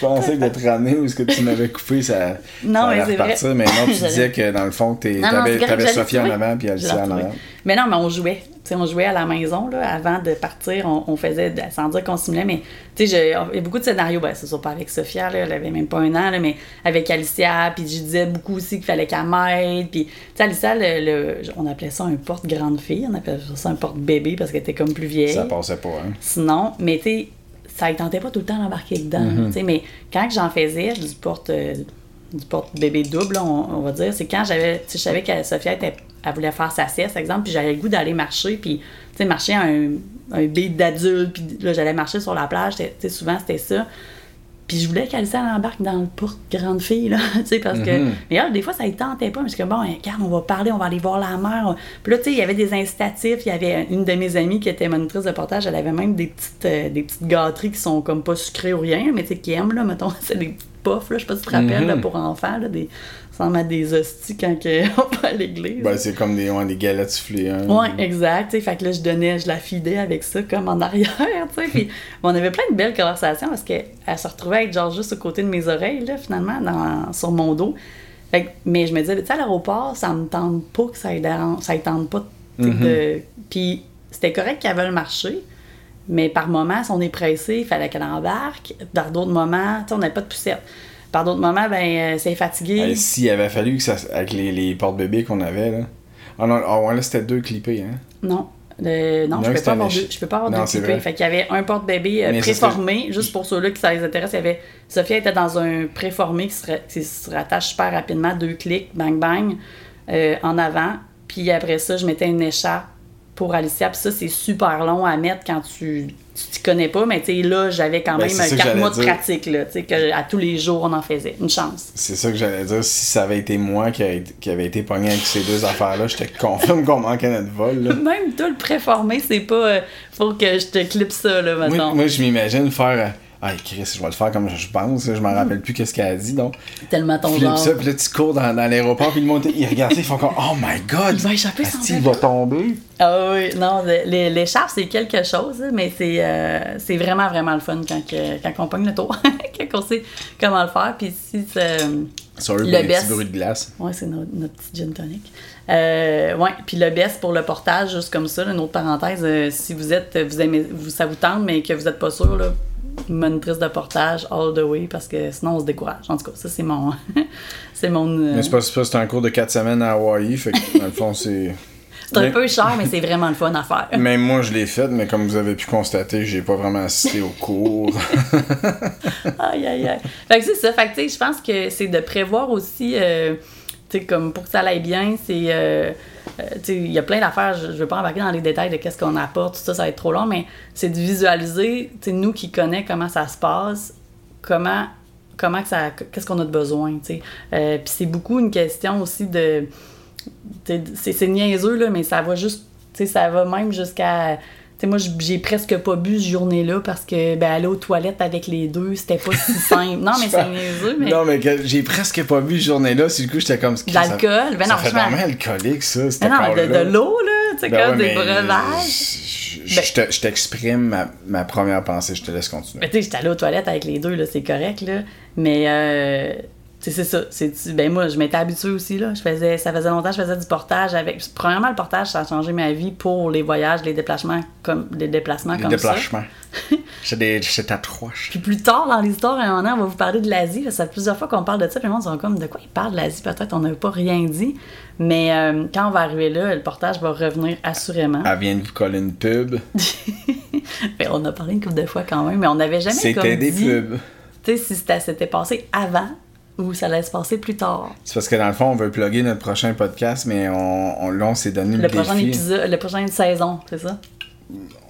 Je pensais que de te ramener où est-ce que tu m'avais coupé, ça, Non, ça mais allait vrai. repartir, mais non, tu disais que dans le fond, t'avais Sophie en avant, puis Alicia en avant. Mais non, mais on jouait. On jouait à la maison, là, avant de partir. On, on faisait, sans dire qu'on simulait, mais tu sais, il y a beaucoup de scénarios. Ben, c'est sûr pas avec Sophia, là, elle avait même pas un an, là, mais avec Alicia. Puis je disais beaucoup aussi qu'il fallait qu'elle m'aide. Puis, tu sais, Alicia, le- le- on appelait ça un porte-grande fille. On appelait ça un porte-bébé parce qu'elle était comme plus vieille. Ça passait pas, hein. Sinon, mais tu sais, ça ne tentait pas tout le temps d'embarquer dedans. Sais, Mais quand j'en faisais du porte euh, du porte bébé double, là, on, on va dire, c'est quand j'avais, je savais que Sophia était, elle voulait faire sa sieste, exemple, puis j'avais le goût d'aller marcher, puis marcher un, un beat d'adulte, puis là, j'allais marcher sur la plage, souvent c'était ça. Puis je voulais qu'elle embarque dans le porte grande fille, là, tu sais, parce que. Mhm. Mais là, des fois, ça ne tentait pas. Mais je suis comme, bon, regarde, on va parler, on va aller voir la mer. Puis là, tu sais, il y avait des incitatifs. Il y avait une de mes amies qui était monitrice de portage. Elle avait même des petites, euh, des petites gâteries qui sont comme pas sucrées ou rien, mais tu sais, qui aiment, là, mettons, c'est des petites puffs, là. Je sais pas si tu te rappelles, là, Mhm. pour enfants, là, des. Sans mettre des hosties quand on va à l'église. Ben, c'est comme des, ouais, des galettes soufflées. Hein. Ouais, exact. Fait que là, je donnais, je la fidais avec ça comme en arrière. Puis on avait plein de belles conversations parce qu'elle se retrouvait à être genre juste aux côtés de mes oreilles, là, finalement, dans, sur mon dos. Fait que- mais je me disais, tu sais, à l'aéroport, ça me tente pas que ça dérange- ça tente pas. sais, de... Puis c'était correct qu'elle veuille marcher. Mais par moments, si on est pressé, il fallait qu'elle embarque. Par d'autres moments, on n'avait pas de poussette. Par d'autres moments, ben, euh, c'est fatigué. Hey, S'il avait fallu que ça. Avec les, les porte-bébés qu'on avait, là. Ah non, ah ouais, là, c'était deux clippés, hein. Non. Non, Non, je peux pas avoir deux, je peux pas avoir Non, deux clippés. Fait qu'il y avait un porte-bébé euh, préformé, juste pour ceux-là qui ça les intéresse. Il y avait Sophia était dans un préformé qui se, ra- qui se rattache super rapidement, deux clics, bang bang, euh, en avant. Puis après ça, je mettais une écharpe pour Alicia. Puis ça, c'est super long à mettre quand tu tu t'y connais pas, mais tu sais, là, j'avais quand Ben, même c'est ça que 4 j'allais mois de dire. pratique, là, tu sais, que à tous les jours, on en faisait. Une chance. C'est ça que j'allais dire. Si ça avait été moi qui, a été- qui avait été pogné avec ces deux affaires-là, je te confirme qu'on manquait notre vol. Là. Même toi, le préformé, c'est pas. euh, faut que je te clippe ça, là, Moi, maintenant. moi, je m'imagine faire. euh, Ah, Chris, je vais le faire comme je pense. Je m'en rappelle plus qu'est-ce qu'elle a dit. Donc, Tellement ton genre. ça, puis là, tu cours dans, dans l'aéroport, puis le monde, ils regardent ça, ils font comme Oh my god! Il va échapper sans il va tomber. Ah oui, non, l'écharpe, c'est quelque chose, mais c'est euh, c'est vraiment, vraiment le fun quand, que- quand on pogne le tour, quand on sait comment le faire. Puis si c'est. Sorry Le les best. petits bruits de glace. Ouais, c'est notre, notre petit gin tonic. Euh, ouais, puis le best pour le portage, juste comme ça, là, une autre parenthèse, euh, si vous êtes, vous aimez, vous, ça vous tente, mais que vous n'êtes pas sûr, là, monitrice de portage all the way, parce que sinon on se décourage. En tout cas, ça c'est mon, c'est mon. euh, Mais c'est pas, c'est pas- c'est un cours de 4 semaines à Hawaï, fait que dans le fond, c'est. c'est un peu cher, mais c'est vraiment le fun à faire. Même moi, je l'ai fait, mais comme vous avez pu constater, j'ai pas vraiment assisté au cours. Aïe, aïe, aïe. Fait que c'est ça. Fait que, tu sais, je pense que c'est de prévoir aussi, euh, tu sais, comme pour que ça aille bien, c'est. euh, il y a plein d'affaires, je, je veux pas embarquer dans les détails de qu'est-ce qu'on apporte, tout ça, ça va être trop long, mais c'est de visualiser, nous qui connaissons comment ça se passe, comment, comment que ça, qu'est-ce qu'on a de besoin, tu. Euh, Puis c'est beaucoup une question aussi de. sais, C'est niaiseux, là, mais ça va juste. Ça va même jusqu'à. Tu sais, moi, j'ai presque pas bu cette journée-là parce que, ben, aller aux toilettes avec les deux, c'était pas si simple. Non, mais c'est niaiseux, mais. Non, mais que j'ai presque pas bu cette journée-là, c'est du coup, j'étais comme. De l'alcool, ben ça non, fait franchement. vraiment alcoolique, ça, cet Mais non, de, accord-là. de l'eau, là, tu sais, Ben comme des mais breuvages. Je je te- je t'exprime ma, ma première pensée, je te laisse continuer. Mais tu sais, j'étais allée aux toilettes avec les deux, là, c'est correct, là. Mais, euh, c'est ça. c'est- Ben, moi, je m'étais habituée aussi, là. Je faisais, ça faisait longtemps que je faisais du portage avec. Premièrement, le portage, ça a changé ma vie pour les voyages, les déplacements comme, les déplacements Les comme ça. déplacements. J'ai des j'étais à trois. Puis plus tard dans l'histoire, un moment on va vous parler de l'Asie. Ça fait plusieurs fois qu'on parle de ça. Puis le monde dit comme de quoi il parle de l'Asie? Peut-être on n'a pas rien dit. Mais euh, quand on va arriver là, le portage va revenir assurément. Elle vient de vous coller une pub. Ben, on a parlé une couple de fois quand même, mais on n'avait jamais comme C'était des dit, pubs. Tu sais, si c'était s'était passé avant ou ça allait se passer plus tard. C'est parce que dans le fond, on veut plugger notre prochain podcast, mais on, on, là, on s'est donné le, Le prochain défi. épisode, le prochaine saison, c'est ça?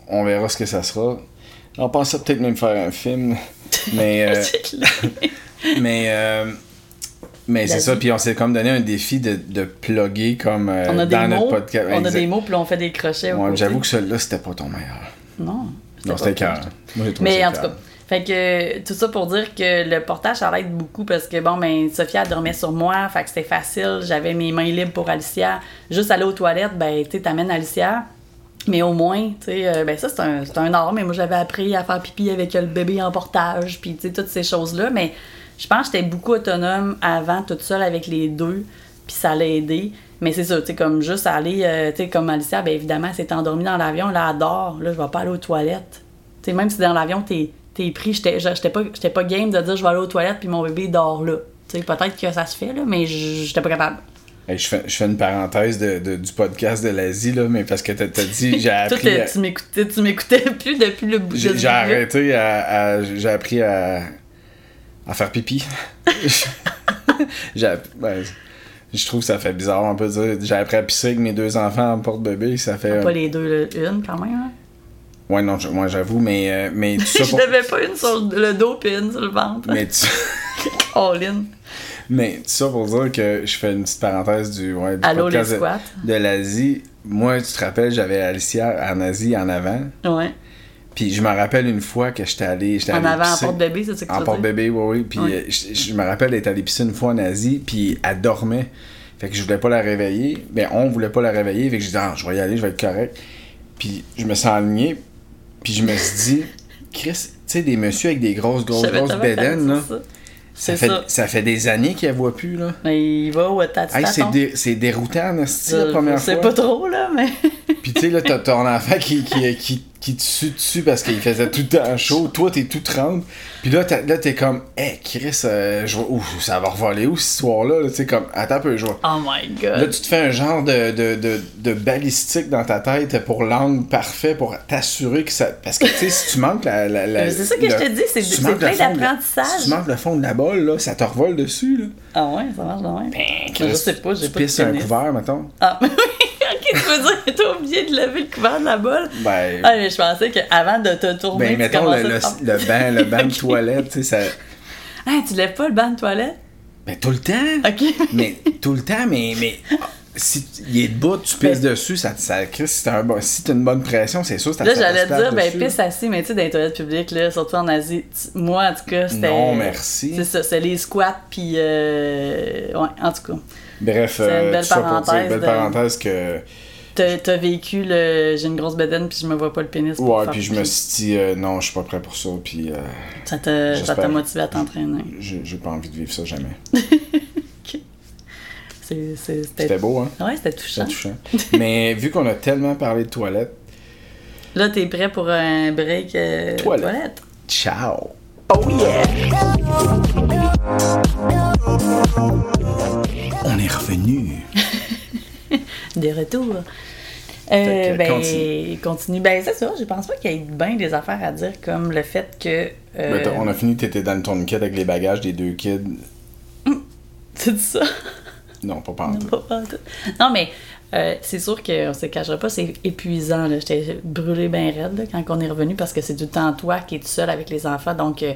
On verra ce que ça sera. On pensait peut-être même faire un film. Mais, euh, mais, euh, mais c'est La ça. Puis on s'est comme donné un défi de, de plugger comme euh, on a des dans notre mots, podcast. on a des mots, puis on fait des crochets. Ouais. J'avoue que celui-là, c'était pas ton meilleur. Non. Non, c'était cœur. Moi, j'ai trouvé Mais en tout cas, fait que tout ça pour dire que le portage, ça l'aide beaucoup parce que bon, ben, Sophia dormait sur moi, fait que c'était facile, j'avais mes mains libres pour Alicia. Juste aller aux toilettes, ben, tu t'amènes Alicia. Mais au moins, tu sais, euh, ben ça, c'est un, un art, mais moi, j'avais appris à faire pipi avec le bébé en portage, puis tu sais, toutes ces choses-là. Mais je pense que j'étais beaucoup autonome avant, toute seule avec les deux, puis ça l'a aidé. Mais c'est ça, tu sais, comme juste aller, euh, tu sais, comme Alicia, ben évidemment, elle s'est endormie dans l'avion, là, elle là, je vais pas aller aux toilettes. Tu sais, même si dans l'avion, t'es, t'es pris, j'étais, pas, pas game de dire je vais aller aux toilettes, puis mon bébé dort là. Tu sais, peut-être que ça se fait, là, mais j'étais pas capable. Hey, je, fais, je fais une parenthèse de, de- du podcast de l'Asie, là, mais parce que t'as as dit, j'ai appris. à- tu, m'écoutais, tu m'écoutais plus depuis le bout de J'ai arrêté à, à- J'ai appris à. à faire pipi. j'ai ben, je trouve que ça fait bizarre, on peut dire. J'ai appris à pisser avec mes deux enfants en porte-bébé, ça fait. Pas les deux, là, une quand même. Hein? Ouais, non, je- moi j'avoue, mais, euh, mais tout ça Je pour. n'avais pas une sur le dos puis une sur le ventre. mais, tu- All in. mais tout ça pour dire que je fais une petite parenthèse du, ouais, du Allô, les podcast de, l'Asie. Moi, tu te rappelles, j'avais Alicia en Asie en avant. Ouais. Puis je me rappelle une fois que j'étais allé. j'étais En allé avant, en porte-bébé, c'est ça que tu En porte-bébé, oui, oui. Puis euh, je, je me rappelle d'être allé pisser une fois en Asie, puis elle dormait. Fait que je voulais pas la réveiller. Ben, on voulait pas la réveiller. Fait que j'ai dit, ah, je vais y aller, je vais être correct. Puis je me suis aligné, puis je me suis dit, Chris, tu sais, des messieurs avec des grosses, grosses, grosses bédaines, là. ça. Ça C'est fait, ça. ça fait des années qu'elle voit plus, là. Mais il va où t'as Hey, c'est, dé- c'est déroutant, Nasty, la Je première sais fois. pas trop, là, mais. Puis tu sais, là, t'as ton enfant qui, qui, qui, qui te sue dessus parce qu'il faisait tout le temps chaud. Toi, t'es tout tremble. Puis là, t'as- là, t'es comme, hé, Chris, euh, je ouf, ça va revoler où cette histoire-là? là? Tu comme, attends un peu, je vais- Oh my Là, god. tu te fais un genre de, de, de, de balistique dans ta tête pour l'angle parfait pour t'assurer que ça. Parce que, tu sais, si tu manques la. la, c'est ça que je te dis, c'est- si tu plein le d'apprentissage. Si tu manques le fond de la balle, là, ça te revole dessus, là. Ah ouais, ça marche de même. Ben, je sais pas, j'ai tu pas de pisses un couvert, mettons. Ah, tu veux dire que t'as oublié de lever le couvert de la bolle? Ben, Ah, mais je pensais qu'avant de te tourner, ben mettons le, le, te le banc, le banc de toilette, tu sais, ça. Ah, tu lèves pas le banc de toilette? Ben, tout le temps. OK. mais tout le temps, mais. mais si il est debout, tu pisses dessus, ça, ça si t'as un bon- si une bonne pression, c'est sûr ça Là, j'allais te dire, ben, pisse assis, mais tu sais, dans les toilettes publiques, là, surtout en Asie, moi, en tout cas, c'était. Non, merci. C'est ça, c'est les squats, puis. Euh... Ouais, en tout cas. Bref, C'est une euh, belle tout ça pour dire, parenthèse belle de- parenthèse que. T'as vécu le. J'ai une grosse bedaine, puis je me vois pas le pénis. pour Ouais, puis je me suis dit, euh, non, je suis pas prêt pour ça, puis euh, Ça t'a motivé à t'entraîner. j'ai pas envie de vivre ça jamais. C'est- C'était beau, hein? Ouais, c'était touchant. Touchant. Mais vu qu'on a tellement parlé de toilettes, Là, t'es prêt pour un break euh, Toilette. toilette? ciao! Oh yeah! On est revenu. Des retours. Fait Euh, ben, continue. continue. Ben, c'est ça. Je pense pas qu'il y ait bien des affaires à dire comme le fait que. euh, Ben, on a fini, t'étais dans le tourniquet avec les bagages des deux kids. Tu dis ça? Non, pas Non, pantoute. pas pantoute. Non, mais euh, c'est sûr qu'on se cachera pas, c'est épuisant. là. J'étais brûlée bien raide là, quand on est revenu parce que c'est du temps toi qui es tout seul avec les enfants. Donc, euh,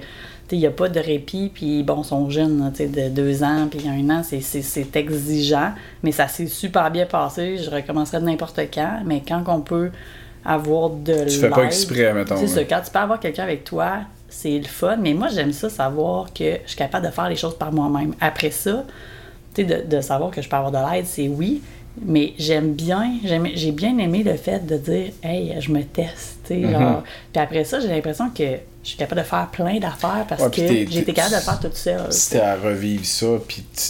il n'y a pas de répit. Puis, bon, ils sont jeunes, tu sais, de deux ans, puis un an, c'est- exigeant. Mais ça s'est super bien passé. Je recommencerai de n'importe quand. Mais quand on peut avoir de Tu fais pas l'aide, exprès, mettons. C'est ça, quand tu peux avoir quelqu'un avec toi, c'est le fun. Mais moi, j'aime ça savoir que je suis capable de faire les choses par moi-même. Après ça, tu sais, de, de savoir que je peux avoir de l'aide, c'est oui. Mais j'aime bien, j'ai bien aimé le fait de dire, hey, je me teste, Mhm. genre. Puis après ça, j'ai l'impression que je suis capable de faire plein d'affaires parce Ouais, que t'es- capable de faire tout seul. Si t'es à revivre ça, puis tu-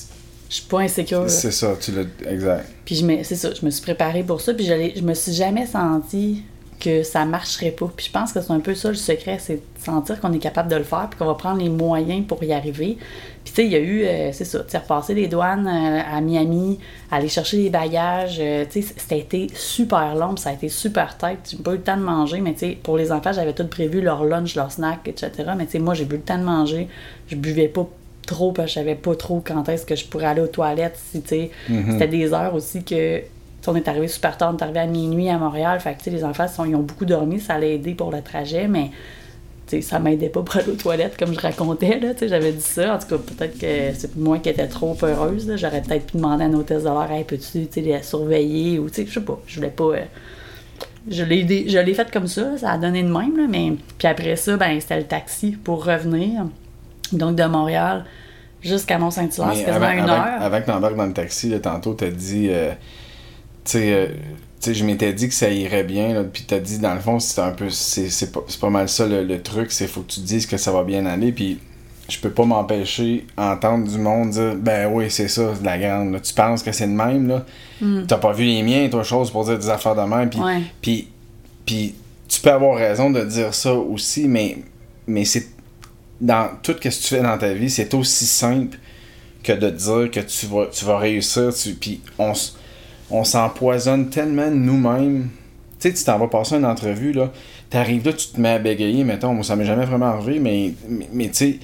Je suis pas insécure. c'est ça, tu l'as. Exact. Puis je me- c'est ça, je me suis préparée pour ça, puis je, je me suis jamais senti que ça marcherait pas. Puis je pense que c'est un peu ça le secret, c'est de sentir qu'on est capable de le faire, puis qu'on va prendre les moyens pour y arriver. Puis tu sais, il y a eu, euh, c'est ça, tu sais, repasser les douanes euh, à Miami, aller chercher les bagages, euh, tu sais, c'était été super long, puis ça a été super tête. J'ai pas eu le temps de manger, mais tu sais, pour les enfants, j'avais tout prévu, leur lunch, leur snack, etc. Mais tu sais, moi, j'ai eu le temps de manger, je buvais pas trop parce que je savais pas trop quand est-ce que je pourrais aller aux toilettes si tu sais c'était des heures aussi que on est arrivé super tard, on est arrivé à minuit à Montréal, fait que tu sais, les enfants ils ont beaucoup dormi, ça allait aider pour le trajet, mais ça m'aidait pas pour aller aux toilettes comme je racontais là, j'avais dit ça, en tout cas peut-être que c'est moi qui étais trop heureuse, là. j'aurais peut-être pu demander à une hôtesse de l'air, hey, peux-tu les surveiller ou je sais pas, je voulais pas euh, je l'ai je l'ai fait comme ça, ça a donné de même, là, mais puis après ça, ben c'était le taxi pour revenir. Donc de Montréal jusqu'à Mont-Saint-Hilaire, c'est quasiment avant, une avant- heure. avant que t'embarques dans le taxi, là, tantôt, t'as dit. euh, tu sais, euh, tu sais, je m'étais dit que ça irait bien, là, puis t'as dit, dans le fond, c'est un peu. C'est pas, c'est pas mal ça le, le truc, c'est faut que tu te dises que ça va bien aller, puis je peux pas m'empêcher d'entendre du monde dire ben oui c'est ça c'est de la grande là. tu penses que c'est de même là? T'as pas vu les miens toi chose pour dire des affaires de même puis puis puis tu peux avoir raison de dire ça aussi mais mais c'est dans tout ce que tu fais dans ta vie c'est aussi simple que de dire que tu vas tu vas réussir tu, puis on s- on s'empoisonne tellement nous-mêmes tu sais tu t'en vas passer une entrevue là t'arrives là tu te mets à bégayer mettons moi ça m'est jamais vraiment arrivé mais mais, mais tu sais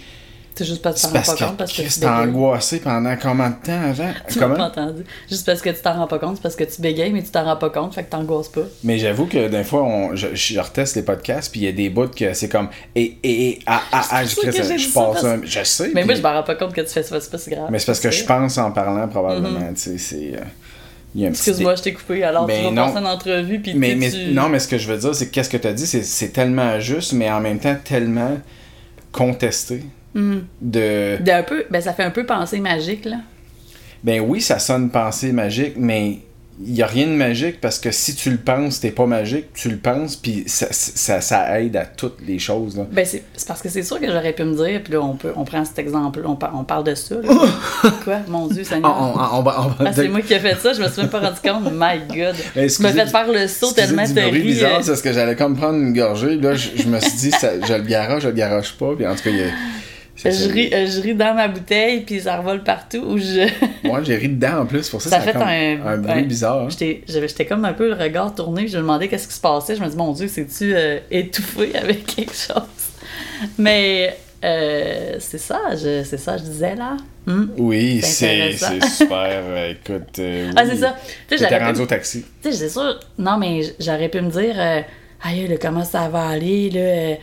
C'est juste parce que tu t'en rends pas compte parce que tu bégayes. angoissé pendant combien de temps avant? Tu m'as pas entendu. Juste parce que tu t'en rends pas compte, c'est parce que tu bégayes, mais tu t'en rends pas compte, fait que t'angoisses pas. Mais j'avoue que des fois, on, je, je reteste les podcasts, puis il y a des bouts que c'est comme et et et ah ah ah, je, je passe un- sais. Mais moi, je me rends pas compte que tu fais ça, c'est pas si grave. mais c'est parce que je pense en parlant probablement, tu sais, c'est un. Excuse-moi, je t'ai coupé. Alors, Ben tu vas non. passer une entrevue, puis mais, mais tu... non, mais ce que je veux dire, c'est que qu'est-ce que tu as dit, c'est, tellement juste, mais en même temps tellement contesté. Mm. De. D'un peu, ben ça fait un peu penser magique, là. Ben oui, ça sonne pensée magique, mais il n'y a rien de magique parce que si tu le penses, t'es pas magique, tu le penses, puis ça, ça, ça aide à toutes les choses. Là. Ben, c'est c'est parce que c'est sûr que j'aurais pu me dire, puis là, on, peut, on prend cet exemple, on, par- on parle de ça. là. Quoi? Mon Dieu, Seigneur. on- Ah, c'est moi qui ai fait ça, je me suis même pas rendu compte. My God. Je me fait faire le saut tellement t'as bruit ri. bizarre, euh, c'est parce que j'allais comme prendre une gorgée, là, je, je me suis dit, ça- je le garoche, je le garoche pas, puis en tout cas, il y a- ça. Je ris, euh, je ris dans ma bouteille, puis ça revole partout. Ou je... Moi, j'ai ri dedans en plus, pour ça, Ça ça, fait comme un- un, bruit un- bizarre. hein. J'étais j'étais comme un peu le regard tourné, je me demandais qu'est-ce qui se passait. Je me dis, mon Dieu, c'est-tu euh, étouffé avec quelque chose? Mais euh, c'est ça, je- c'est ça, je disais là. Hmm? Oui, C'est super. euh, Écoute, euh, Ah, oui. c'est ça. J'aurais rendu pu- au taxi. Tu sais, c'est sûr, non, mais j'aurais pu me dire, euh, aïe, comment ça va aller, là.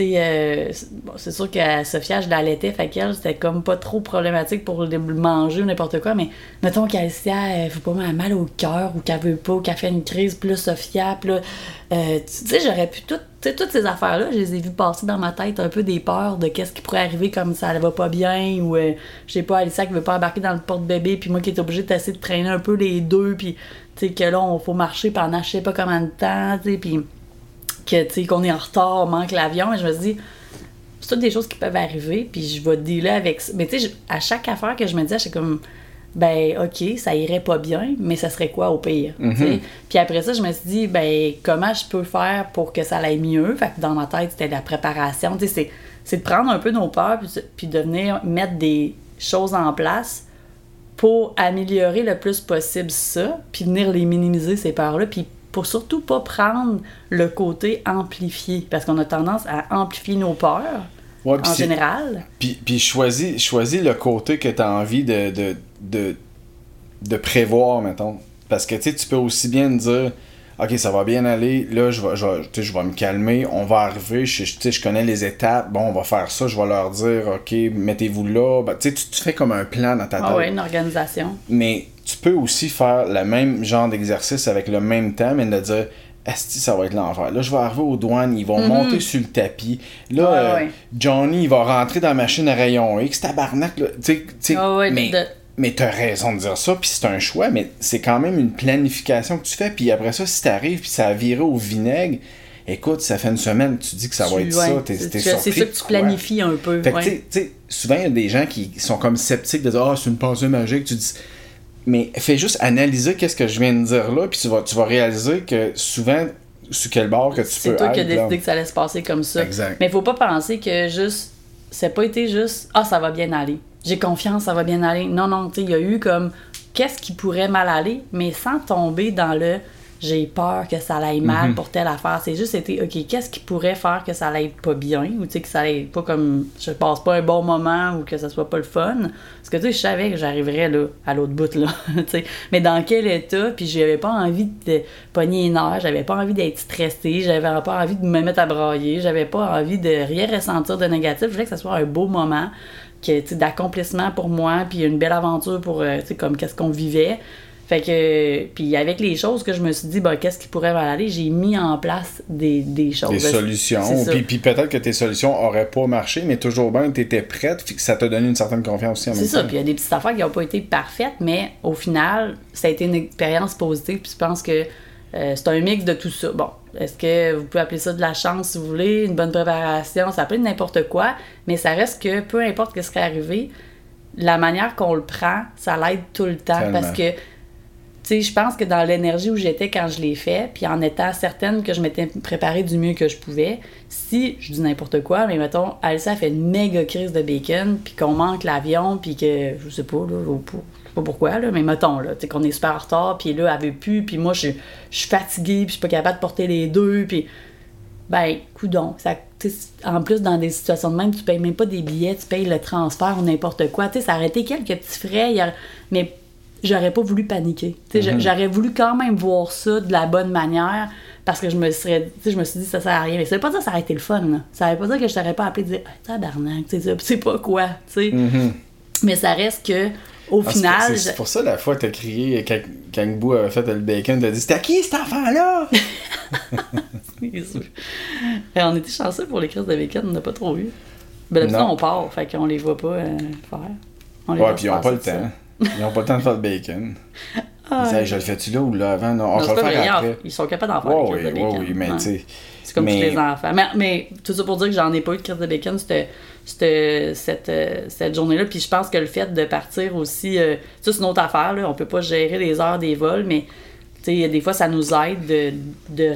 Euh, bon, c'est sûr que Sophia, je l'allaitais, fait qu'elle, c'était comme pas trop problématique pour le manger ou n'importe quoi, mais mettons qu'Alicia, elle fait pas mal au cœur ou qu'elle veut pas, ou qu'elle fait une crise, là, Sophia, euh, tu sais, j'aurais pu tout, toutes ces affaires-là, je les ai vues passer dans ma tête un peu des peurs de qu'est-ce qui pourrait arriver comme ça, elle va pas bien, ou euh, je sais pas, Alicia qui veut pas embarquer dans le porte-bébé, puis moi qui est obligée d'essayer de traîner un peu les deux, puis tu sais, que là, on faut marcher pendant je sais pas combien de temps, tu sais, puis que, tu sais, qu'on est en retard, on manque l'avion, mais je me dit, c'est toutes des choses qui peuvent arriver, puis je vais dealer avec ça. Mais tu sais, à chaque affaire que je me disais, j'étais comme, ben, OK, ça irait pas bien, mais ça serait quoi au pire? sais? Puis après ça, je me suis dit, ben, comment je peux faire pour que ça aille mieux? Fait que dans ma tête, c'était la préparation. Tu sais, c'est, c'est de prendre un peu nos peurs, puis, puis de venir mettre des choses en place pour améliorer le plus possible ça, puis venir les minimiser, ces peurs-là, puis pour surtout pas prendre le côté amplifié, parce qu'on a tendance à amplifier nos peurs Ouais, en général. Puis, puis choisis, choisis le côté que tu as envie de, de, de, de prévoir, mettons. Parce que tu sais, tu peux aussi bien dire Ok, ça va bien aller, là, je vais, je vais, je me calmer, on va arriver, je, connais les étapes, bon, on va faire ça, je vais leur dire Ok, mettez-vous là. Ben, tu sais, tu, tu fais comme un plan dans ta tête. Ah ouais, une organisation. Mais tu peux aussi faire le même genre d'exercice avec le même temps, mais de dire Asti, ça va être l'enfer. Là, je vais arriver aux douanes, ils vont monter sur le tapis. Là, Mhm. Ouais, euh, ouais. Johnny, il va rentrer dans la machine à rayon X, tabarnak. Là. Tu sais- tu sais, Ah ouais, mais, de- mais t'as raison de dire ça, puis c'est un choix, mais c'est quand même une planification que tu fais. Puis après ça, si t'arrives, puis ça a viré au vinaigre, écoute, ça fait une semaine, tu dis que ça va être ça, t'es c'est- surpris ça que tu planifies un peu. Fait que, souvent, il y a des gens qui sont comme sceptiques de dire Ah, c'est une pensée magique. Tu dis. Mais fais juste analyser qu'est-ce que je viens de dire là, puis tu vas, tu vas réaliser que souvent, sur quel bord que tu peux C'est toi qui as décidé que ça allait se passer comme ça. Exact. Mais il faut pas penser que juste. C'est pas été juste Ah, ça va bien aller. J'ai confiance, ça va bien aller. Non, non, tu sais, il y a eu comme qu'est-ce qui pourrait mal aller, mais sans tomber dans le j'ai peur que ça aille mal pour telle affaire. C'est juste été OK, qu'est-ce qui pourrait faire que ça aille pas bien ou que ça aille pas comme je passe pas un bon moment ou que ça soit pas le fun? Parce que tu sais, je savais que j'arriverais là, à l'autre bout là. mais dans quel état, puis j'avais pas envie de pogner les nerfs, j'avais pas envie d'être stressée, j'avais pas envie de me mettre à brailler, j'avais pas envie de rien ressentir de négatif. Je voulais que ça soit un beau moment d'accomplissement pour moi, puis une belle aventure pour, euh, tu sais, comme qu'est-ce qu'on vivait. Fait que, puis avec les choses que je me suis dit, ben, qu'est-ce qui pourrait mal aller, j'ai mis en place des, des choses. Des solutions. Puis, puis peut-être que tes solutions auraient pas marché, mais toujours bien, tu étais prête, puis que ça t'a donné une certaine confiance aussi en C'est ça, puis il y a des petites affaires qui n'ont pas été parfaites, mais au final, ça a été une expérience positive, puis je pense que euh, c'est un mix de tout ça. Bon, est-ce que vous pouvez appeler ça de la chance si vous voulez, une bonne préparation, ça peut être n'importe quoi, mais ça reste que peu importe ce qui serait arrivé, la manière qu'on le prend, ça l'aide tout le temps, Tellement. parce que sais, je pense que dans l'énergie où j'étais quand je l'ai fait, puis en étant certaine que je m'étais préparée du mieux que je pouvais, si, je dis n'importe quoi, mais mettons, Alicia fait une méga crise de bacon, puis qu'on manque l'avion, puis que, je sais pas, là, sais pas pourquoi, là, mais mettons, là, qu'on est super en retard, puis là, elle veut plus, puis moi, je suis fatiguée, puis je suis pas capable de porter les deux, puis ben, coudon. Ça, en plus, dans des situations de même, tu payes même pas des billets, tu payes le transfert ou n'importe quoi. Tu sais, ça aurait été quelques petits frais, a- mais j'aurais pas voulu paniquer. Mhm. J'aurais voulu quand même voir ça de la bonne manière parce que je me serais, je me suis dit ça sert à rien. Mais ça veut pas dire que ça aurait été le fun. Là. Ça veut pas dire que je t'aurais pas appelé et dire ah, tabarnak, tu sais, ça, c'est pas quoi. sais. Mais ça reste que au Mhm. Ah, final. c'est, pour ça, la fois, t'as crié, quand, quand Boo avait fait le bacon, t'as dit C'était à qui cet enfant-là? Eh, on était chanceux pour les crises de bacon, on n'a pas trop eu. Ben, là, on part, fait qu'on les voit pas euh, faire. On les Ouais, puis ils ont pas le temps. ça. Ils ont pas le temps de faire le bacon. Ah, Ils disaient, je le fais-tu là ou là avant? Non, on va le faire après. ils sont capables d'en faire oui, oui, oui, mais tu sais. C'est comme mais- tous les enfants. Mais, mais tout ça pour dire que j'en ai pas eu de crise de bacon cette, cette, cette, cette journée-là. Puis je pense que le fait de partir aussi, euh, ça c'est une autre affaire. Là. On peut pas gérer les heures des vols, mais tu sais, des fois ça nous aide de. de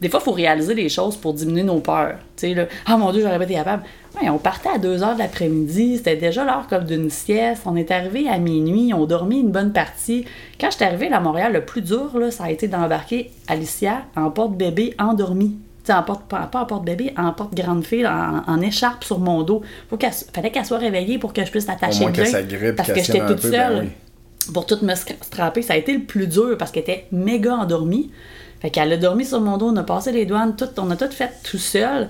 Des fois, il faut réaliser les choses pour diminuer nos peurs. Tu sais, là, ah mon Dieu, j'aurais pas été capable. Ouais, on partait à 2 heures de l'après-midi, c'était déjà l'heure comme d'une sieste. On est arrivé à minuit, on dormit une bonne partie. Quand je suis arrivée à Montréal, le plus dur, là, ça a été d'embarquer Alicia en porte-bébé endormie. Tu sais, en porte, pas, en porte-bébé, en porte-grande fille, en, en écharpe sur mon dos. Faut fallait qu'elle soit réveillée pour que je puisse l'attacher bien. ça grippe, Parce que j'étais toute peu, ben seule oui. pour tout me stra- strapper. Ça a été le plus dur parce qu'elle était méga endormie. Fait qu'elle a dormi sur mon dos, on a passé les douanes, tout, on a tout fait tout seul.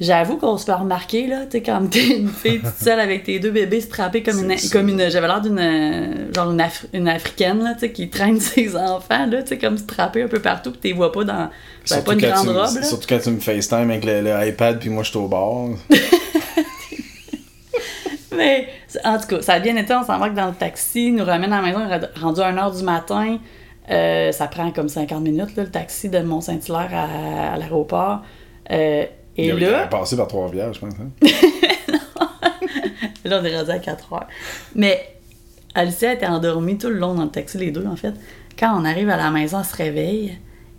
J'avoue qu'on se fait remarquer, là, tu sais, quand t'es une fille toute seule avec tes deux bébés strappés comme une, comme une, j'avais l'air d'une, genre une, Afri- une africaine, là, tu sais, qui traîne ses enfants, là, tu sais, comme strappés un peu partout, pis t'es vois pas dans, j'avais pas une grande robe, là. surtout quand tu me FaceTime avec le, le iPad puis moi je suis au bord. Mais en tout cas, ça a bien été, on s'embarque dans le taxi, nous ramène à la maison, rendu à 1h du matin. Euh, ça prend comme 50 minutes, là, le taxi de Mont-Saint-Hilaire à, à l'aéroport. Euh, et il, là, passé par Trois-Rivières, je pense. hein? là, on est rendu à 4 heures. Mais Alicia était endormie tout le long dans le taxi, les deux, en fait. Quand on arrive à la maison, elle se réveille.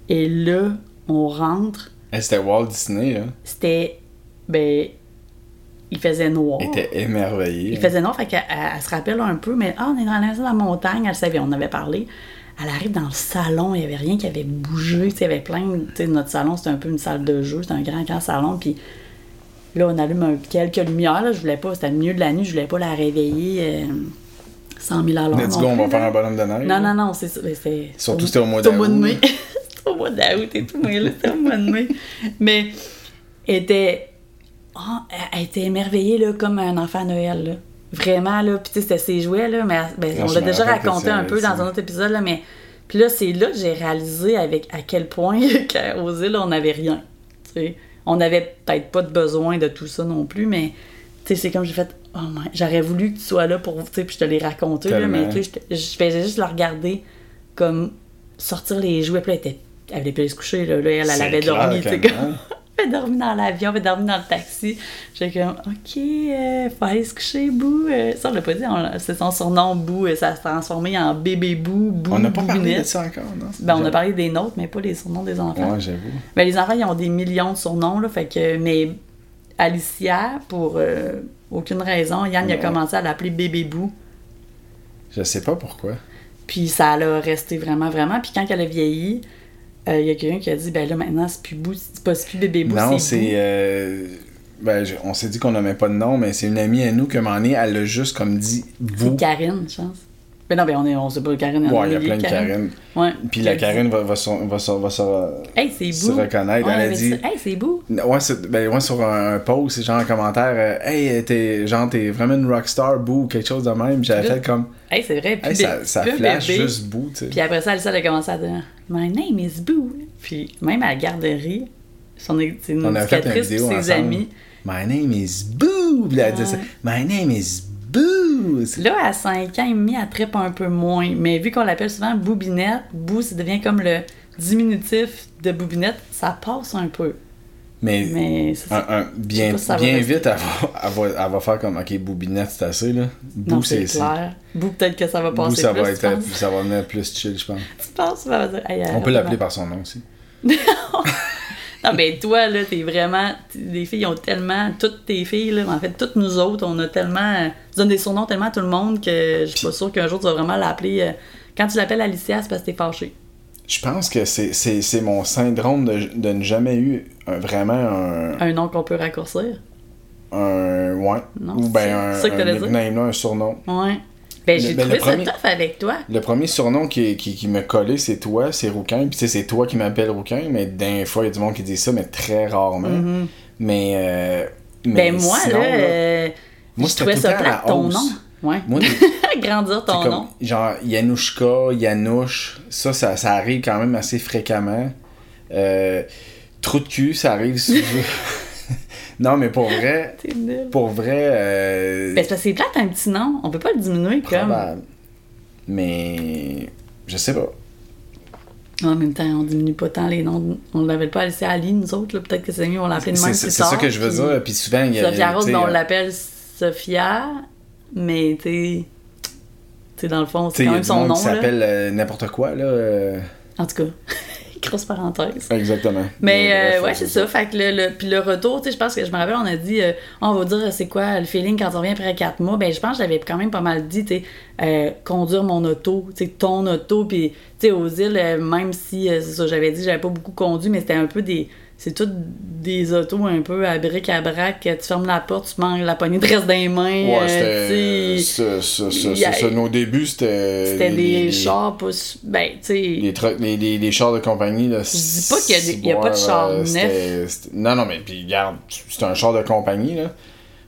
Et là, on rentre. Hey, C'était Walt Disney, là. C'était. Ben. Il faisait noir. Elle était émerveillée. Il faisait noir, fait qu'elle elle- elle se rappelle un peu, mais ah, on est dans la maison de la montagne, elle savait, on avait parlé. Elle arrive dans le salon, il n'y avait rien qui avait bougé, il y avait plein, de- notre salon, c'était un peu une salle de jeu, c'était un grand, grand salon, puis là, on allume un- quelques lumières, là, je voulais pas, c'était le milieu de la nuit, je voulais pas la réveiller euh, 100 000 à l'heure. Let's non go, on va faire un bonhomme de neige. Non, non, non, c'est ça. Surtout c'était au mois c'est au mois de d'août, mai. C'était au mois d'août et tout, mais là, c'était au mois de mai. Mais elle était. ah, elle- elle était émerveillée, là, comme un enfant à Noël, là. Vraiment, là. Puis, tu sais, c'était ses jouets, là. Mais ben, Non, on l'a déjà raconté un peu dans un autre épisode, là. Mais. Puis là, c'est là que j'ai réalisé avec à quel point qu'aux îles, on n'avait rien. Tu sais. On n'avait peut-être pas de besoin de tout ça non plus, mais. Tu sais, c'est comme j'ai fait. Oh my, j'aurais voulu que tu sois là pour. Tu sais, puis je te l'ai raconté, là, mais Tellement. tu sais, je, faisais juste le regarder comme sortir les jouets. Puis elle, était, elle voulait plus se coucher. Là, Là, elle, elle avait dormi. tu sais, que comme- non. elle avait dormi dans l'avion, elle avait dormi dans le taxi. J'étais comme, OK, euh, faut aller se coucher, Bou. Euh, ça, on l'a pas dit, c'est son surnom, Bou. euh, Ça s'est transformé en bébé Bou, Bou, On n'a pas parlé de ça encore, non? Ben, on a parlé des nôtres, mais pas les surnoms des enfants. Ouais, j'avoue. Ben, les enfants, ils ont des millions de surnoms, là, fait que, mais Alicia, pour euh, aucune raison, Yann il a commencé à l'appeler bébé Bou. Je sais pas pourquoi. Puis ça l'a resté vraiment, vraiment. Puis quand elle a vieilli, euh, il y a quelqu'un qui a dit, ben là, maintenant, c'est plus Bou, c'est pas c'est plus bébé Bou, non, c'est. Bou. euh, Ben, je- on s'est dit qu'on nommait pas de nom, mais c'est une amie à nous que m'en est, elle a juste comme dit vous. C'est Karine, je pense. Ben non, ben on, est, on sait pas Karine. Ouais, il y a plein de Karine. Ouais. Puis la dit, Karine va, va, se- va, va Hey, c'est se reconnaître. Ouais, elle a dit. ça. Hey, c'est Bou. Ouais, c'est- ben, ouais, sur un, un post, genre un commentaire, euh, hey, t'es, genre, t'es vraiment une rockstar, boo, ou quelque chose de même. J'avais fait comme, Hey, c'est vrai. Puis hey, ça, ça flash bébé. juste boo, tu sais. Puis après ça, Alicia elle a commencé à dire My name is Boo. Puis même à la garderie, son c'est une On a fait une éducatrice ses ensemble. amis. My name is Boo! Puis elle disait ça. My name is Boo! Là, à 5 ans et demi, elle trippe un peu moins. Mais vu qu'on l'appelle souvent Boubinette, Bou, ça devient comme le diminutif de Boubinette, ça passe un peu. Mais, ça. un- un- bien, si ça bien vite, elle va, elle, va, elle va faire comme, ok, Boubinette, c'est assez, là. Non, c'est clair. Bou, peut-être que ça va passer ça plus, va, être, ça va venir plus chill, je pense. Tu penses? Ça va dire, Hey, On euh, peut l'appeler par son nom aussi. Non, mais toi, là, t'es vraiment. Les filles ont tellement. Toutes tes filles, là, en fait, toutes nous autres, on a tellement. Tu donnes des surnoms tellement à tout le monde que je suis pas sûre qu'un jour tu vas vraiment l'appeler. euh, Quand tu l'appelles Alicia, c'est parce que t'es fâché. Je pense que c'est, c'est, c'est mon syndrome de, de ne jamais eu un- vraiment un, Un nom qu'on peut raccourcir? un ouais Non, ou c'est ben un, ça que un dire? un surnom. Ouais. Ben, Le- j'ai ben, trouvé ça premier- tough avec toi. Le premier surnom qui, qui, qui m'a collé, c'est toi, c'est Rouquin. Puis c'est toi qui m'appelles Rouquin, mais d'un fois, il y a du monde qui dit ça, mais très rarement. Mais, euh, mais ben, moi, sinon, là, euh, moi, je trouvais ça la ton nom. Ouais. Moi, Grandir ton comme, nom. genre, Yanouchka, Yanouche, ça, ça, ça arrive quand même assez fréquemment. Euh, trou de cul, ça arrive souvent. non, mais pour vrai, nul. pour vrai, euh, Ben, c'est parce que c'est plate un petit nom. On peut pas le diminuer comme. probable. Mais, je sais pas. En même temps, on diminue pas tant les noms. On l'appelle pas Alicia Ali, nous autres. là. Peut-être que c'est mieux, on l'appelle de C'est même c'est ça que je veux puis- dire. Puis souvent, il y a. Sophia Rose, ben, on euh, l'appelle Sophia, mais tu sais, dans le fond, c'est il quand même son nom. Là. s'appelle euh, n'importe quoi, là. euh, En tout cas, grosse parenthèse. Exactement. Mais euh, ouais, c'est ça. Fait que le, le- puis le retour, tu sais, je pense que je me rappelle, on a dit, euh, on va dire c'est quoi le feeling quand on revient après quatre mois? Ben, je pense que j'avais quand même pas mal dit, tu sais, euh, conduire mon auto, tu sais, ton auto, puis tu sais, aux îles, euh, même si, euh, c'est ça, j'avais dit, j'avais pas beaucoup conduit, mais c'était un peu des, c'est toutes des autos un peu à bric à brac. Tu fermes la porte, tu manges la poignée de reste dans les mains. Ouais, euh, c'était. nos débuts, c'était. C'était les- des chars pas. Ben, tu sais. Les, les, les chars de compagnie, là. Je dis pas qu'il y a des- pas de char neuf. Non, non, mais puis regarde, c'est un char de compagnie, là.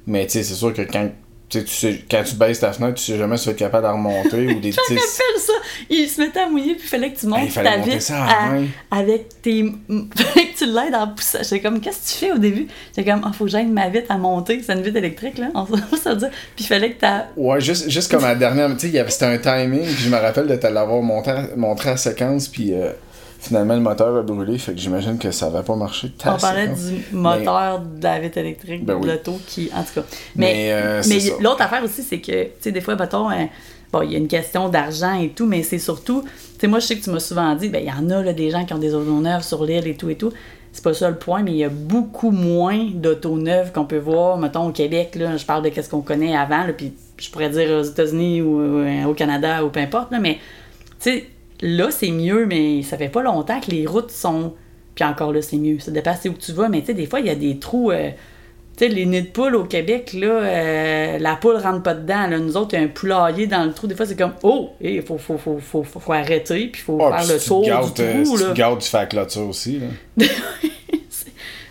Mais tu sais, c'est sûr que quand, tu sais, tu quand tu baisses ta fenêtre, tu sais jamais si tu vas être capable de remonter ou des me rappelle ça. Il se mettait à mouiller, puis il fallait que tu montes il fallait ta main. avec tes. fallait que tu l'aides en poussant. J'étais comme, qu'est-ce que tu fais au début? J'étais comme, ah, faut que j'aide ma vitre à monter. C'est une vitre électrique, là. On se dire. Puis il fallait que t'as. Ouais, juste, juste comme à la dernière, tu sais, il c'était un timing, puis je me rappelle de te l'avoir montré, montré à séquence, puis euh, finalement le moteur a brûlé, fait que j'imagine que ça avait pas marché. ta On parlait du moteur de la vitre électrique, Ben de l'auto qui. En tout cas. Mais, Mais, euh, mais l'autre affaire aussi, c'est que, tu sais, des fois, mettons, euh, bon, il y a une question d'argent et tout, mais c'est surtout. Tu sais, moi, je sais que tu m'as souvent dit, ben, il y en a, là, des gens qui ont des autos neuves sur l'île et tout et tout. C'est pas ça le point, mais il y a beaucoup moins d'autos neuves qu'on peut voir, mettons, au Québec, là. Je parle de qu'est-ce qu'on connaît avant, puis je pourrais dire aux États-Unis ou euh, au Canada ou peu importe, là, mais, tu sais, là, c'est mieux, mais ça fait pas longtemps que les routes sont. Puis encore là, c'est mieux. Ça dépend où tu vas, mais tu sais, des fois, il y a des trous. euh, tu sais, les nids de poule au Québec, là, euh, la poule rentre pas dedans. Là. Nous autres, il y a un poulailler dans le trou. Des fois, c'est comme, oh, il faut, faut, faut, faut, faut, arrêter, puis il faut Ah, faire le tour te gâtes, du euh, trou. si là. tu gardes, tu fais la clôture aussi, là,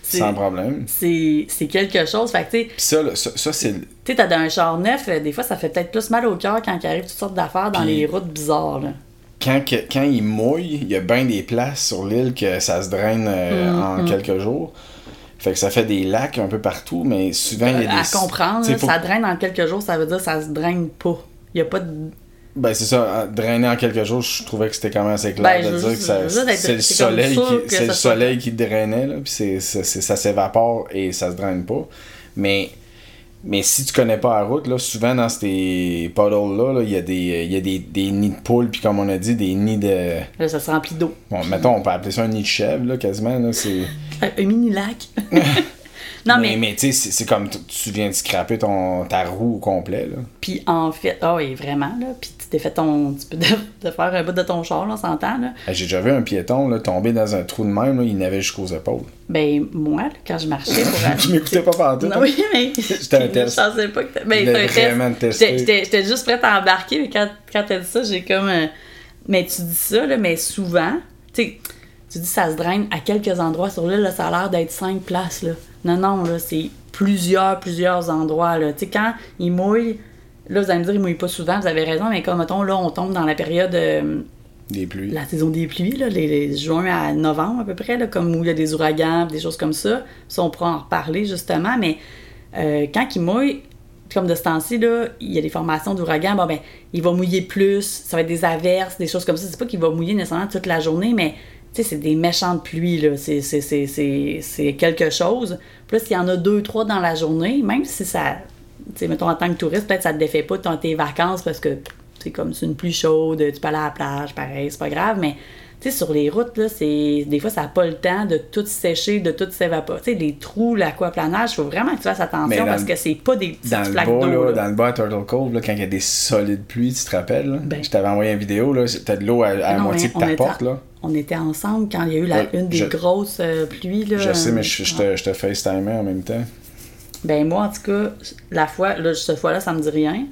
sans problème. C'est c'est quelque chose. Fait que, tu sais, ça, là, ça, ça, c'est. tu sais, t'as dans un char neuf, euh, des fois, ça fait peut-être plus mal au cœur quand il arrive toutes sortes d'affaires dans les routes bizarres. Quand, quand il mouille, il y a bien des places sur l'île que ça se draine euh, Mm, en quelques jours. Fait que ça fait des lacs un peu partout, mais souvent il y a des. à comprendre, là, faut- ça draine en quelques jours, ça veut dire que ça se draine pas. Il y a pas de Ben c'est ça, drainer en quelques jours, je trouvais que c'était quand même assez clair Ben, de dire juste- que c'est le soleil qui, c'est le soleil qui drainait, là, puis c'est- ça s'évapore et ça se draine pas. Mais, mais si tu connais pas la route, là, souvent dans ces puddles-là, là, il y a, des, y a des, des nids de poules, puis comme on a dit, des nids de... Là, ça se remplit d'eau. Bon, mettons, on peut appeler ça un nid de chèvre, là, quasiment, là, c'est... Un, un mini lac. non, mais, mais, mais tu sais, c'est, comme tu viens de scraper ton, ta roue au complet, là. puis en fait, ah oui, vraiment, là. Puis tu t'es fait ton. Tu peux de, de faire un bout de ton char, là, on s'entend. Hey, J'ai déjà vu un piéton là, tomber dans un trou de même, là, il n'avait jusqu'aux épaules. Ben, moi, là, quand je marchais pour aller. Je m'écoutais pas partout. Non, oui, mais. C'était un test. Je pensais pas que. Ben, un vraiment test. J'étais- J'étais j'étais juste prête à embarquer, mais quand, quand t'as dit ça, j'ai comme. euh, Mais tu dis ça, là, mais souvent, tu sais, tu dis ça se draine à quelques endroits sur l'île, là, ça a l'air d'être cinq places, là. Non, non, là, c'est plusieurs, plusieurs endroits, là. Tu sais, quand il mouille, là, vous allez me dire, il mouille pas souvent, vous avez raison, mais comme, mettons, là, on tombe dans la période. euh, Des pluies. la saison des pluies, là, les, les juin à novembre à peu près, là, comme où il y a des ouragans, des choses comme ça. Ça, on pourra en reparler justement, mais euh, quand il mouille, comme de ce temps-ci, il y a des formations d'ouragans, bon, ben, il va mouiller plus, ça va être des averses, des choses comme ça. C'est pas qu'il va mouiller nécessairement toute la journée, mais tu sais, c'est des méchantes pluies, là. C'est, c'est, c'est, c'est, c'est quelque chose. Plus il y en a deux, trois dans la journée, même si ça. Mettons, en tant que touriste, peut-être ça te défait pas ton- tes vacances parce que c'est comme c'est une pluie chaude, tu peux aller à la plage, pareil, c'est pas grave, mais tu sais, sur les routes, là, c'est des fois, ça n'a pas le temps de tout sécher, de tout s'évaporer. Tu sais, les trous, l'aquaplanage, il faut vraiment que tu fasses attention dans parce le- que c'est pas des petites Dans le, flaques bas, d'eau. là, là. dans le bas à Turtle Cove, là, quand il y a des solides pluies, tu te rappelles? là? Ben. je t'avais envoyé une vidéo, là, t'as de l'eau à, à la moitié de ta porte. Là. On était ensemble quand il y a eu la, Ouais, une des je- grosses euh, pluies. Là, Je sais, mais je, je te, je te FaceTimais en même temps. Ben moi, en tout cas, la fois, là, cette fois-là, ça me dit rien.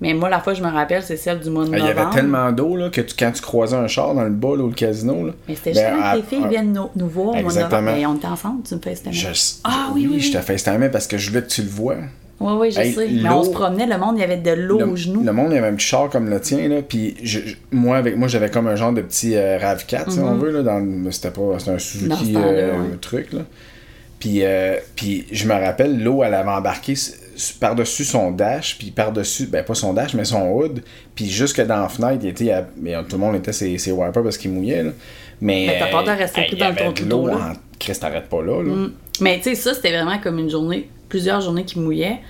Mais moi, la fois que je me rappelle, c'est celle du mois de Ah, Il y novembre. avait tellement d'eau là, que tu- quand tu croisais un char dans le bas, là, au casino, là, Mais c'était ben, à- que tes filles à- viennent nous, nous voir au mois de Exactement. novembre. Mais on était ensemble, tu me fais cette je, Ah oui, oui, je te. FaceTimais parce que je voulais que tu le vois. Oui, oui, je Hey, sais. Mais on se promenait, le monde, il y avait de l'eau le, aux genoux. le monde, il y avait un petit char comme le tien, là, puis je- je- moi, avec moi, j'avais comme un genre de petit euh, RAV4, si on veut, là, dans le- c'était pas, c'était un Suzuki euh, ouais. truc, là. Puis, euh, puis je me rappelle, l'eau, elle avait embarqué par-dessus son dash, puis par-dessus, ben pas son dash, mais son hood, puis jusque dans la fenêtre, il était, à- mais, euh, tout le monde était ses, ses wipers parce qu'il mouillait, là. Mais, Mais t'as pas euh, de rester y dans avait ton de l'eau en- Christ, t'arrêtes pas là, là. Mm. Mais tu sais, ça, c'était vraiment comme une journée, plusieurs journées qui mouillaient.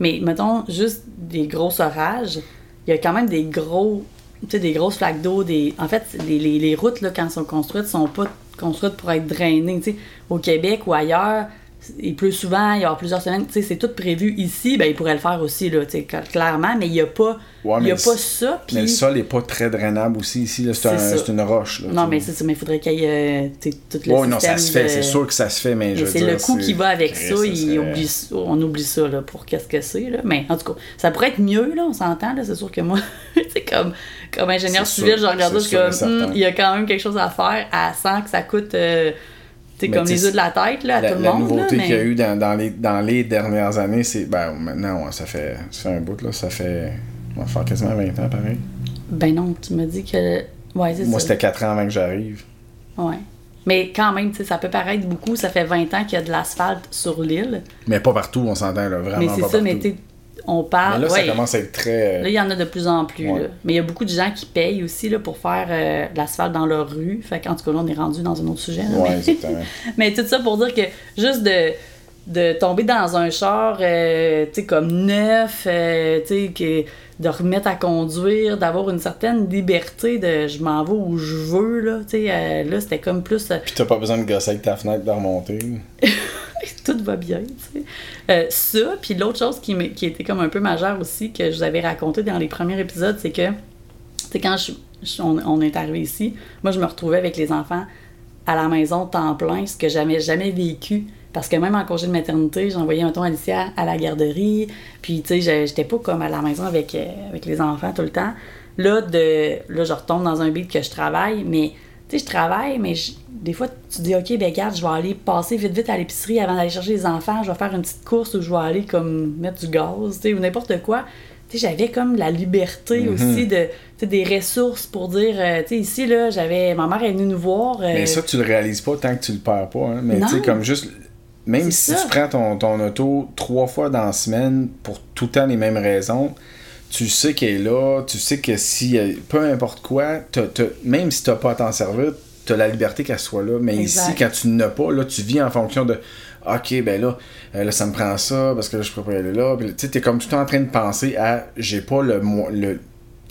Mais mettons, juste des gros orages, il y a quand même des gros, tu sais, des grosses flaques d'eau. Des... En fait, les, les, les routes, là, quand elles sont construites, sont pas construites pour être sais, au Québec ou ailleurs, il pleut souvent, il y aura plusieurs semaines, tu sais, c'est tout prévu ici, ben il pourrait le faire aussi, là, tu sais, cl- clairement, mais il n'y a pas, Ouais, il y a pas ça. Mais le sol est pas très drainable aussi ici. là. C'est un- une roche. Là, Non, mais c'est ça, mais il faudrait qu'il y ait, euh, tout le Ouais, non, ça se fait. de- C'est sûr que ça se fait, mais je Mais veux c'est le coût qui va avec ça, ça il serait- oublie ça- on oublie ça là, pour qu'est-ce que c'est. Mais en tout cas, ça pourrait être mieux, là, on s'entend. C'est sûr que moi, c'est comme, comme ingénieur civil, je regarde ça, je comme. Hmm, il y a quand même quelque chose à faire à sans que ça coûte euh, Mais comme les œufs de la tête là, à La, tout le la monde. là, nouveauté mais- qu'il y a eu dans, dans les, dans les dernières années, c'est. Ben, maintenant, ouais, ça, fait, ça fait un bout, là. Ça fait. On va faire quasiment 20 ans, pareil. Ben non, tu me dis que. Ouais, c'est Moi, c'était 4 ans avant que j'arrive. Ouais. Mais quand même, tu sais, ça peut paraître beaucoup. Ça fait 20 ans qu'il y a de l'asphalte sur l'île. Mais pas partout, on s'entend, là. Vraiment Mais c'est ça, partout. mais on parle. Mais là, ouais. ça commence à être très. Là, il y en a de plus en plus. Ouais. là. Mais il y a beaucoup de gens qui payent aussi là, pour faire euh, de l'asphalte dans leur rue. Fait qu'en tout cas, là, on est rendu dans un autre sujet. là. Ouais, mais... exactement. mais tout ça pour dire que juste de, de tomber dans un char, euh, tu sais, comme neuf, euh, tu sais, que de remettre à conduire, d'avoir une certaine liberté de je m'en vais où je veux, là, tu sais, euh, là, c'était comme plus... euh, Puis t'as pas besoin de gosser avec ta fenêtre de remonter. tout va bien. Euh, ça, puis l'autre chose qui, était comme un peu majeure aussi, que je vous avais raconté dans les premiers épisodes, c'est que, quand on, est arrivé ici, moi, je me retrouvais avec les enfants à la maison temps plein, ce que j'avais jamais vécu. Parce que même en congé de maternité, j'envoyais un ton Alicia à la garderie, puis tu sais, j'étais pas comme à la maison avec, euh, avec les enfants tout le temps. Là, de, là, je retombe dans un beat que je travaille, mais tu sais, je travaille, mais je- des fois, tu dis, OK, ben regarde, je vais aller passer vite, vite à l'épicerie avant d'aller chercher les enfants, je vais faire une petite course où je vais aller comme mettre du gaz, tu sais, ou n'importe quoi. Tu sais, j'avais comme la liberté Mhm. aussi de, tu sais, des ressources pour dire, euh, tu sais, ici, là, j'avais, ma mère est venue nous voir. euh, Mais ça, tu le réalises pas tant que tu le perds pas. Hein. Mais tu sais, comme juste. Même si ça. tu prends ton, ton auto trois fois dans la semaine pour tout le temps les mêmes raisons, tu sais qu'elle est là, tu sais que si, peu importe quoi, même si tu n'as pas à t'en servir, tu as la liberté qu'elle soit là. Mais Exact. ici, quand tu n'as pas, là, tu vis en fonction de OK, ben là, euh, là, ça me prend ça parce que là, je peux pas aller là. Tu sais, t'es comme tout le temps en train de penser à j'ai pas le, le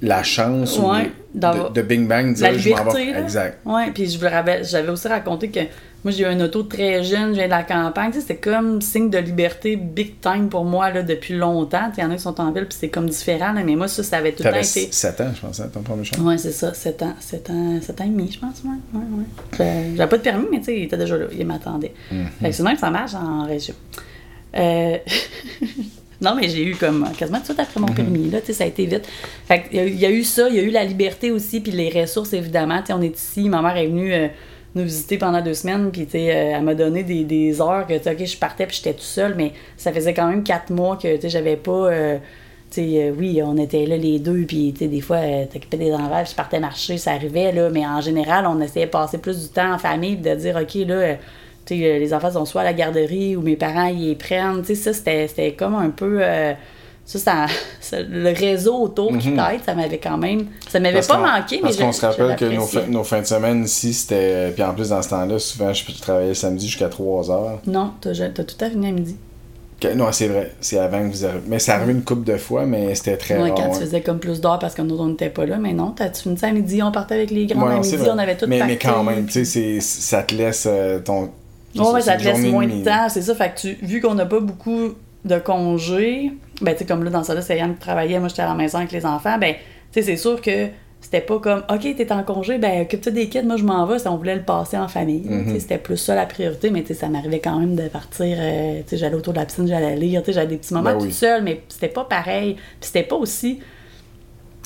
la chance ou Ouais, d'avoir- de, de Bing Bang dire la je m'en liberté, vais. Exact. Ouais, puis je vous rappelle, j'avais aussi raconté que moi j'ai eu une auto très jeune, je viens de la campagne, c'était comme signe de liberté big time pour moi là depuis longtemps. Il y en a qui sont en ville puis c'est comme différent, là, mais moi ça, ça avait tout le temps été. 7 ans, je pense, hein, ton premier char. Ouais, c'est ça, 7 ans, 7 ans, 7 ans et demi, je pense, ouais. ouais, ouais. J'avais- pas de permis, mais tu sais, il était déjà là, il m'attendait. Fait que c'est même que ça marche en région. Euh, non, mais j'ai eu comme quasiment tout de suite après mon permis, là, tu sais, ça a été vite. Fait il y a eu- il y, a eu ça, il y a eu la liberté aussi, puis les ressources, évidemment. Tu sais, on est ici, ma mère est venue euh, nous visiter pendant deux semaines, puis euh, elle m'a donné des, des heures que, ok, je partais, puis j'étais tout seul, mais ça faisait quand même quatre mois que, j'avais pas... euh, euh, oui, on était là les deux, puis tu des fois, t'occupais des puis je partais marcher, ça arrivait, là, mais en général, on essayait de passer plus du temps en famille, de dire, OK, là, tu sais, les enfants sont soit à la garderie ou mes parents, ils les prennent, tu ça, c'était comme un peu... ça, ça, ça- le réseau autour qui t'aide, ça m'avait quand même... Ça m'avait Parce pas manqué, mais Parce qu'on se rappelle que nos, nos fins de semaine ici, c'était. Puis en plus, dans ce temps-là, souvent, je travaillais samedi jusqu'à 3 heures. Non, t'as tout à fini à midi. Que- Non, c'est vrai. C'est avant que vous arriviez. Mais ça arrivé une couple de fois, mais c'était très Ouais, rare. quand tu faisais comme plus d'heures parce que nous, on n'était pas là, mais non, t'as- tu finissais à midi, on partait avec les grands Ouais, à midi, on avait tout mais, mais quand même, tu sais, ça te laisse euh, ton. Ouais, ouais, ça te laisse moins de temps, c'est ça. Fait que tu, vu qu'on n'a pas beaucoup de congés, ben, tu sais, comme là, dans ça, là, c'est Yann qui travaillait, moi, j'étais à la maison avec les enfants, ben, tu sais, c'est sûr que c'était pas comme, OK, t'es en congé, ben, occupe-toi des kids, moi, je m'en vais, si on voulait le passer en famille. Sais, C'était plus ça la priorité, mais tu sais, ça m'arrivait quand même de partir, euh, tu sais, j'allais autour de la piscine, j'allais lire, tu sais, j'avais des petits moments Ben toute oui. seule, mais c'était pas pareil. Puis c'était pas aussi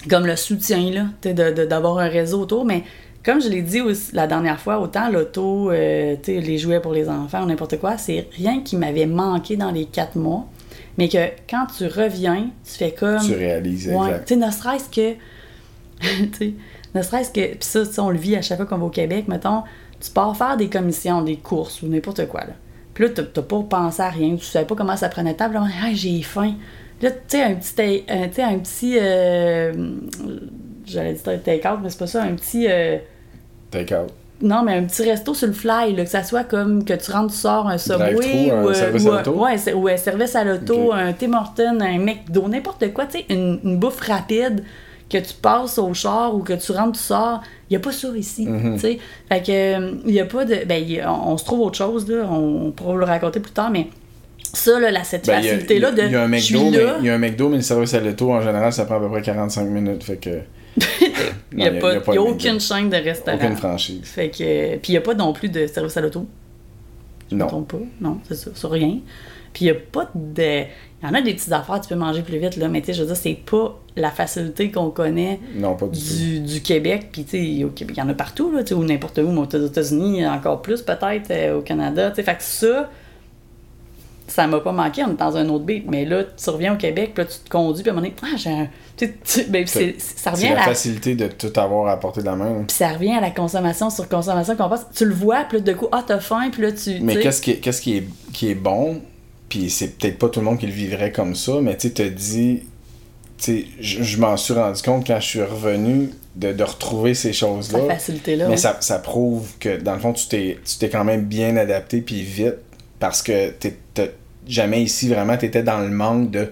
comme le soutien, là, tu sais, d'avoir un réseau autour, mais comme je l'ai dit aussi la dernière fois, autant l'auto, euh, tu sais, les jouets pour les enfants ou n'importe quoi, c'est rien qui m'avait manqué dans les quatre mois, mais que quand tu reviens, tu fais comme... Tu réalises, Ouais, exact. ne serait-ce que... ne serait-ce que... Puis ça, on le vit à chaque fois qu'on va au Québec, mettons, tu pars faire des commissions, des courses ou n'importe quoi, là. Puis là, t'as pas pensé à rien, tu savais pas comment ça prenait table, là, Hey, j'ai faim. Là, tu sais, un petit... un- Tu sais, un petit... euh, J'allais dire take-out, mais c'est pas ça, un petit... euh, Take out. non, mais un petit resto sur le fly, là, que ça soit comme que tu rentres, tu sors un Subway un ou, euh, service ou à un- l'auto? ouais, ou un service à l'auto, un Tim Hortons, un McDo, n'importe quoi, tu sais, une, une bouffe rapide que tu passes au char ou que tu rentres, tu sors. Il n'y a pas ça ici. Mhm. tu sais. Fait que, euh, il n'y a pas de. Ben, a- on, on se trouve autre chose, là. On, on pourra le raconter plus tard, mais ça, là, là, cette Ben, il y a- facilité-là de. Il y a un je suis McDo, mais là, il y a un McDo, mais le service à l'auto, en général, ça prend à peu près 45 minutes. Fait que. Il n'y a, a de McDo. aucune chaîne de restaurant. Aucune franchise. Fait que. Puis il n'y a pas non plus de service à l'auto. Je Non. pas. Non, c'est ça. Sur rien. Puis il n'y a pas de. Il y en a des petites affaires, tu peux manger plus vite, là, mais tu sais, je veux dire, c'est pas la facilité qu'on connaît Non, pas du du, du Québec. Puis tu sais, il y en a partout, là, ou n'importe où, mais aux États-Unis, encore plus peut-être, euh, au Canada. Tu sais, fait que ça, ça m'a pas manqué, on est dans un autre beat. Mais là, tu reviens au Québec, puis là, tu te conduis, puis à un moment donné, ah, j'ai un. Tu sais, tu- ben, c'est- ça revient C'est à la la facilité de tout avoir à portée de la main. là. puis ça revient à la consommation sur consommation qu'on passe. Tu le vois, puis là, de coup, ah, t'as faim, puis là, tu. Mais qu'est-ce qui, est- qu'est-ce qui, est, qui est bon, puis c'est peut-être pas tout le monde qui le vivrait comme ça, mais tu te dis, tu sais, je, je m'en suis rendu compte quand je suis revenu de, de retrouver ces choses-là. Cette facilité-là. Mais ouais. ça, ça prouve que, dans le fond, tu t'es, tu t'es quand même bien adapté, puis vite, parce que t'es, t'as- jamais ici, vraiment, t'étais dans le manque de...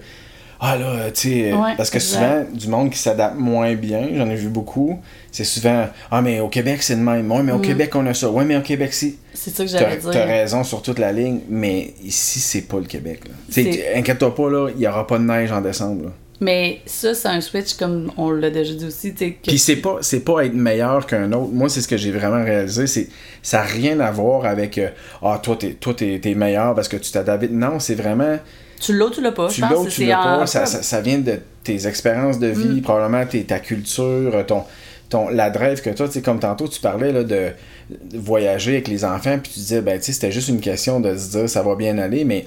Ah là, tu sais, Ouais, parce que exact. souvent, du monde qui s'adapte moins bien, j'en ai vu beaucoup, c'est souvent, ah mais au Québec c'est le même, ouais mais au Québec on a ça, ouais mais au Québec si, C'est ça que T'as j'allais t'as dire. raison sur toute la ligne, mais ici, c'est pas le Québec. là. C'est- Inquiète-toi pas, là, il y aura pas de neige en décembre. là. Mais ça, c'est un switch, comme on l'a déjà dit aussi. que- Puis c'est pas, c'est pas être meilleur qu'un autre. Moi, c'est ce que j'ai vraiment réalisé. C'est, ça n'a rien à voir avec euh, Ah, toi, t'es, toi t'es, t'es meilleur parce que tu t'adaptes. Non, c'est vraiment. Tu l'as ou tu l'as pas? Tu je pense l'as tu c'est l'as pas. Ça, ça, ça vient de tes expériences de vie, probablement tes, ta culture, ton, ton, la drive que toi, tu sais, comme tantôt, tu parlais là, de, de voyager avec les enfants, puis tu disais, ben, tu sais, c'était juste une question de se dire, ça va bien aller, mais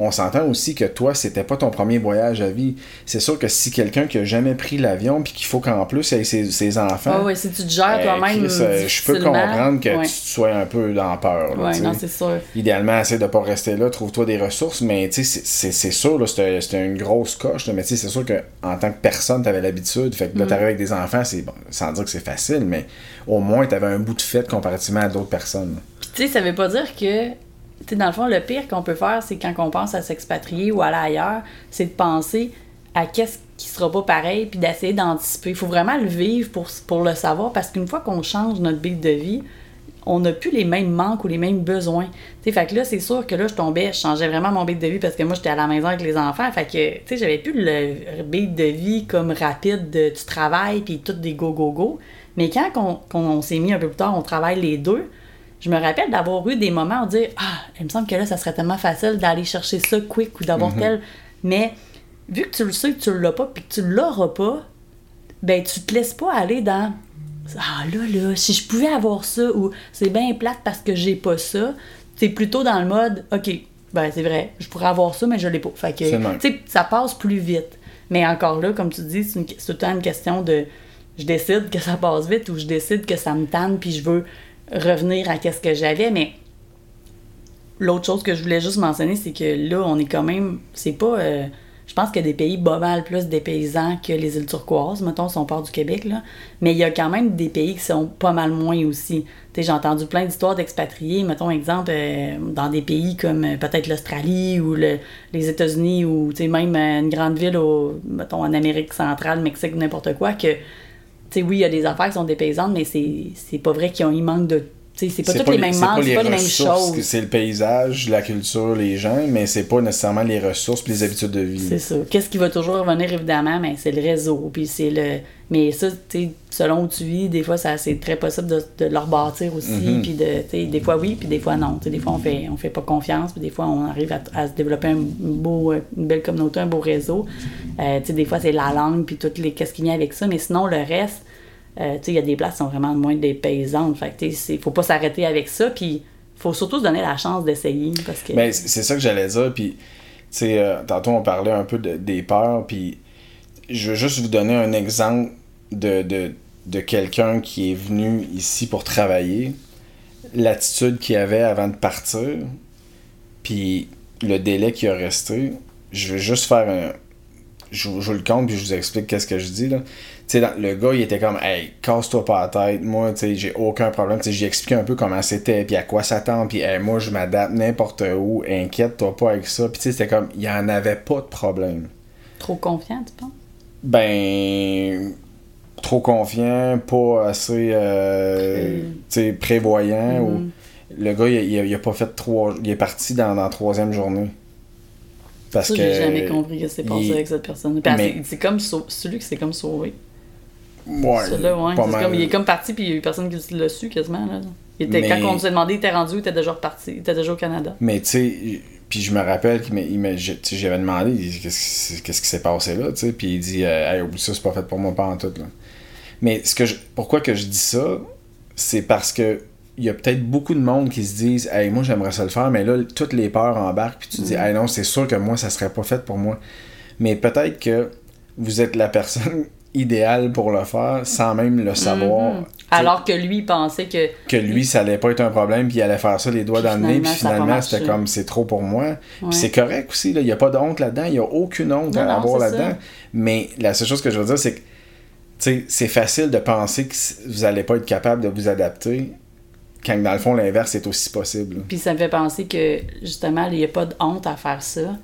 on s'entend aussi que toi, c'était pas ton premier voyage à vie. C'est sûr que si quelqu'un qui a jamais pris l'avion, puis qu'il faut qu'en plus, il ait ses, ses enfants. Ouais, ouais, si tu te gères euh, toi-même. Euh, je peux comprendre que ouais. tu sois un peu dans peur. là, Ouais, tu non, c'est sûr. Idéalement, essaie de pas rester là, trouve-toi des ressources, mais tu sais, c'est- sûr, c'était une grosse coche, là, mais tu sais, c'est sûr qu'en tant que personne, t'avais l'habitude, fait que Mm. là, t'arrives avec des enfants, c'est bon, sans dire que c'est facile, mais au moins, t'avais un bout de fête comparativement à d'autres personnes. Puis, tu sais, ça veut pas dire que. Dans le fond, le pire qu'on peut faire, c'est quand on pense à s'expatrier ou aller ailleurs, c'est de penser à qu'est-ce qui sera pas pareil, puis d'essayer d'anticiper. Il faut vraiment le vivre pour, le savoir, parce qu'une fois qu'on change notre beat de vie, on n'a plus les mêmes manques ou les mêmes besoins. Tu sais, fait que là, c'est sûr que là, je tombais, je changeais vraiment mon beat de vie parce que moi, j'étais à la maison avec les enfants. Fait que, tu j'avais plus le beat de vie comme rapide de tu travailles puis tout des go, go, go. Mais quand on, on s'est mis un peu plus tard, on travaille les deux, je me rappelle d'avoir eu des moments où dire Ah, il me semble que là, ça serait tellement facile d'aller chercher ça quick ou d'avoir tel. Mais vu que tu le sais que tu l'as pas puis que tu l'auras pas, ben tu te laisses pas aller dans Ah là là, si je pouvais avoir ça ou c'est bien plate parce que j'ai pas ça, c'est plutôt dans le mode OK, ben c'est vrai, je pourrais avoir ça, mais je l'ai pas. Fait que tu sais, ça passe plus vite. Mais encore là, comme tu dis, c'est une- c'est tout le temps une question de je décide que ça passe vite ou je décide que ça me tanne puis je veux revenir à qu'est-ce que j'avais. Mais l'autre chose que je voulais juste mentionner, c'est que là, on est quand même. C'est pas. euh, je pense a des pays pas mal plus des paysans que les îles turquoises, mettons, si on part du Québec, là. Mais il y a quand même des pays qui sont pas mal moins aussi. Tu j'ai entendu plein d'histoires d'expatriés, mettons, exemple, euh, dans des pays comme euh, peut-être l'Australie ou le- les États-Unis ou, tu sais, même une grande ville, au, mettons, en Amérique centrale, Mexique, n'importe quoi, que, sais, oui, il y a des affaires qui sont dépaysantes, mais c'est pas vrai ils manquent de. C'est pas toutes les mêmes c'est manques, c'est pas les mêmes choses. C'est le paysage, la culture, les gens, mais c'est pas nécessairement les ressources puis les habitudes de vie. C'est ça. Qu'est-ce qui va toujours revenir, évidemment, mais c'est le réseau. Puis c'est le. Mais ça, tu selon où tu vis, des fois, ça, c'est très possible de, de le rebâtir aussi. Mhm. Puis de, des fois, oui, puis des fois, non. Des fois, on fait, on fait pas confiance, puis des fois, on arrive à, à se développer un beau, euh, une belle communauté, un beau réseau. Euh, des fois, c'est la langue, puis tout les, qu'est-ce qui vient avec ça. Mais sinon, le reste, euh, il y a des places qui sont vraiment moins des paysannes. Fait que, faut pas s'arrêter avec ça. Puis faut surtout se donner la chance d'essayer. Parce. Ben, c'est ça que j'allais dire. Puis, euh, tantôt, on parlait un peu de- des peurs. Puis, je veux juste vous donner un exemple de, de, de quelqu'un qui est venu ici pour travailler. L'attitude qu'il avait avant de partir. Puis, le délai qui a resté. Je vais juste faire un. Je vous le compte, puis je vous explique qu'est-ce que je dis, là. Sais, le gars, il était comme, hey, casse-toi pas la tête. Moi, tu sais, j'ai aucun problème. Tu sais, j'ai expliqué un peu comment c'était, puis à quoi s'attendre, puis hey, moi, je m'adapte n'importe où. Inquiète-toi pas avec ça. Puis, tu sais, c'était comme, il y en avait pas de problème. Trop confiant, tu penses? Ben. trop confiant, pas assez euh, tu sais, prévoyant. ou Mhm. Le gars, il, il a, il a pas fait trois. Il est parti dans, dans la troisième journée. Parce Ça, que. j'ai jamais compris ce qui s'est passé il- avec cette personne. Mais- c'est comme sau- celui qui s'est comme sauvé. Ouais, Celui-là, ouais. pas C'est mal. comme, il est comme parti, puis il y a eu personne qui l'a su quasiment. Là. Il était, Mais- Quand on nous a demandé, il était rendu, il était déjà reparti. Il était déjà au Canada. Mais tu sais, puis je me rappelle sais, j'avais demandé il dit, qu'est-ce qui- s'est passé là, tu sais, puis il dit euh, hey, oublie ça, c'est pas fait pour moi, pas en tout. Là. Mais ce que je, pourquoi que je dis ça, c'est parce que il y a peut-être beaucoup de monde qui se disent hey, moi j'aimerais ça le faire, mais là, toutes les peurs embarquent, puis tu te dis hey, non, c'est sûr que moi, ça serait pas fait pour moi. Mais peut-être que vous êtes la personne idéale pour le faire sans même le savoir. Mhm. Sais, Alors que lui, il pensait que. que lui, ça allait pas être un problème, puis il allait faire ça les doigts Puis dans le nez, puis finalement, c'était comme c'est trop pour moi. Ouais. Puis c'est correct aussi, il n'y a pas de honte là-dedans, il n'y a aucune honte Non, à non, avoir là-dedans. Mais la seule chose que je veux dire, c'est que tu sais, c'est facile de penser que vous n'allez pas être capable de vous adapter, quand dans le fond, l'inverse est aussi possible. Puis ça me fait penser que, justement, il n'y a pas de honte à faire ça.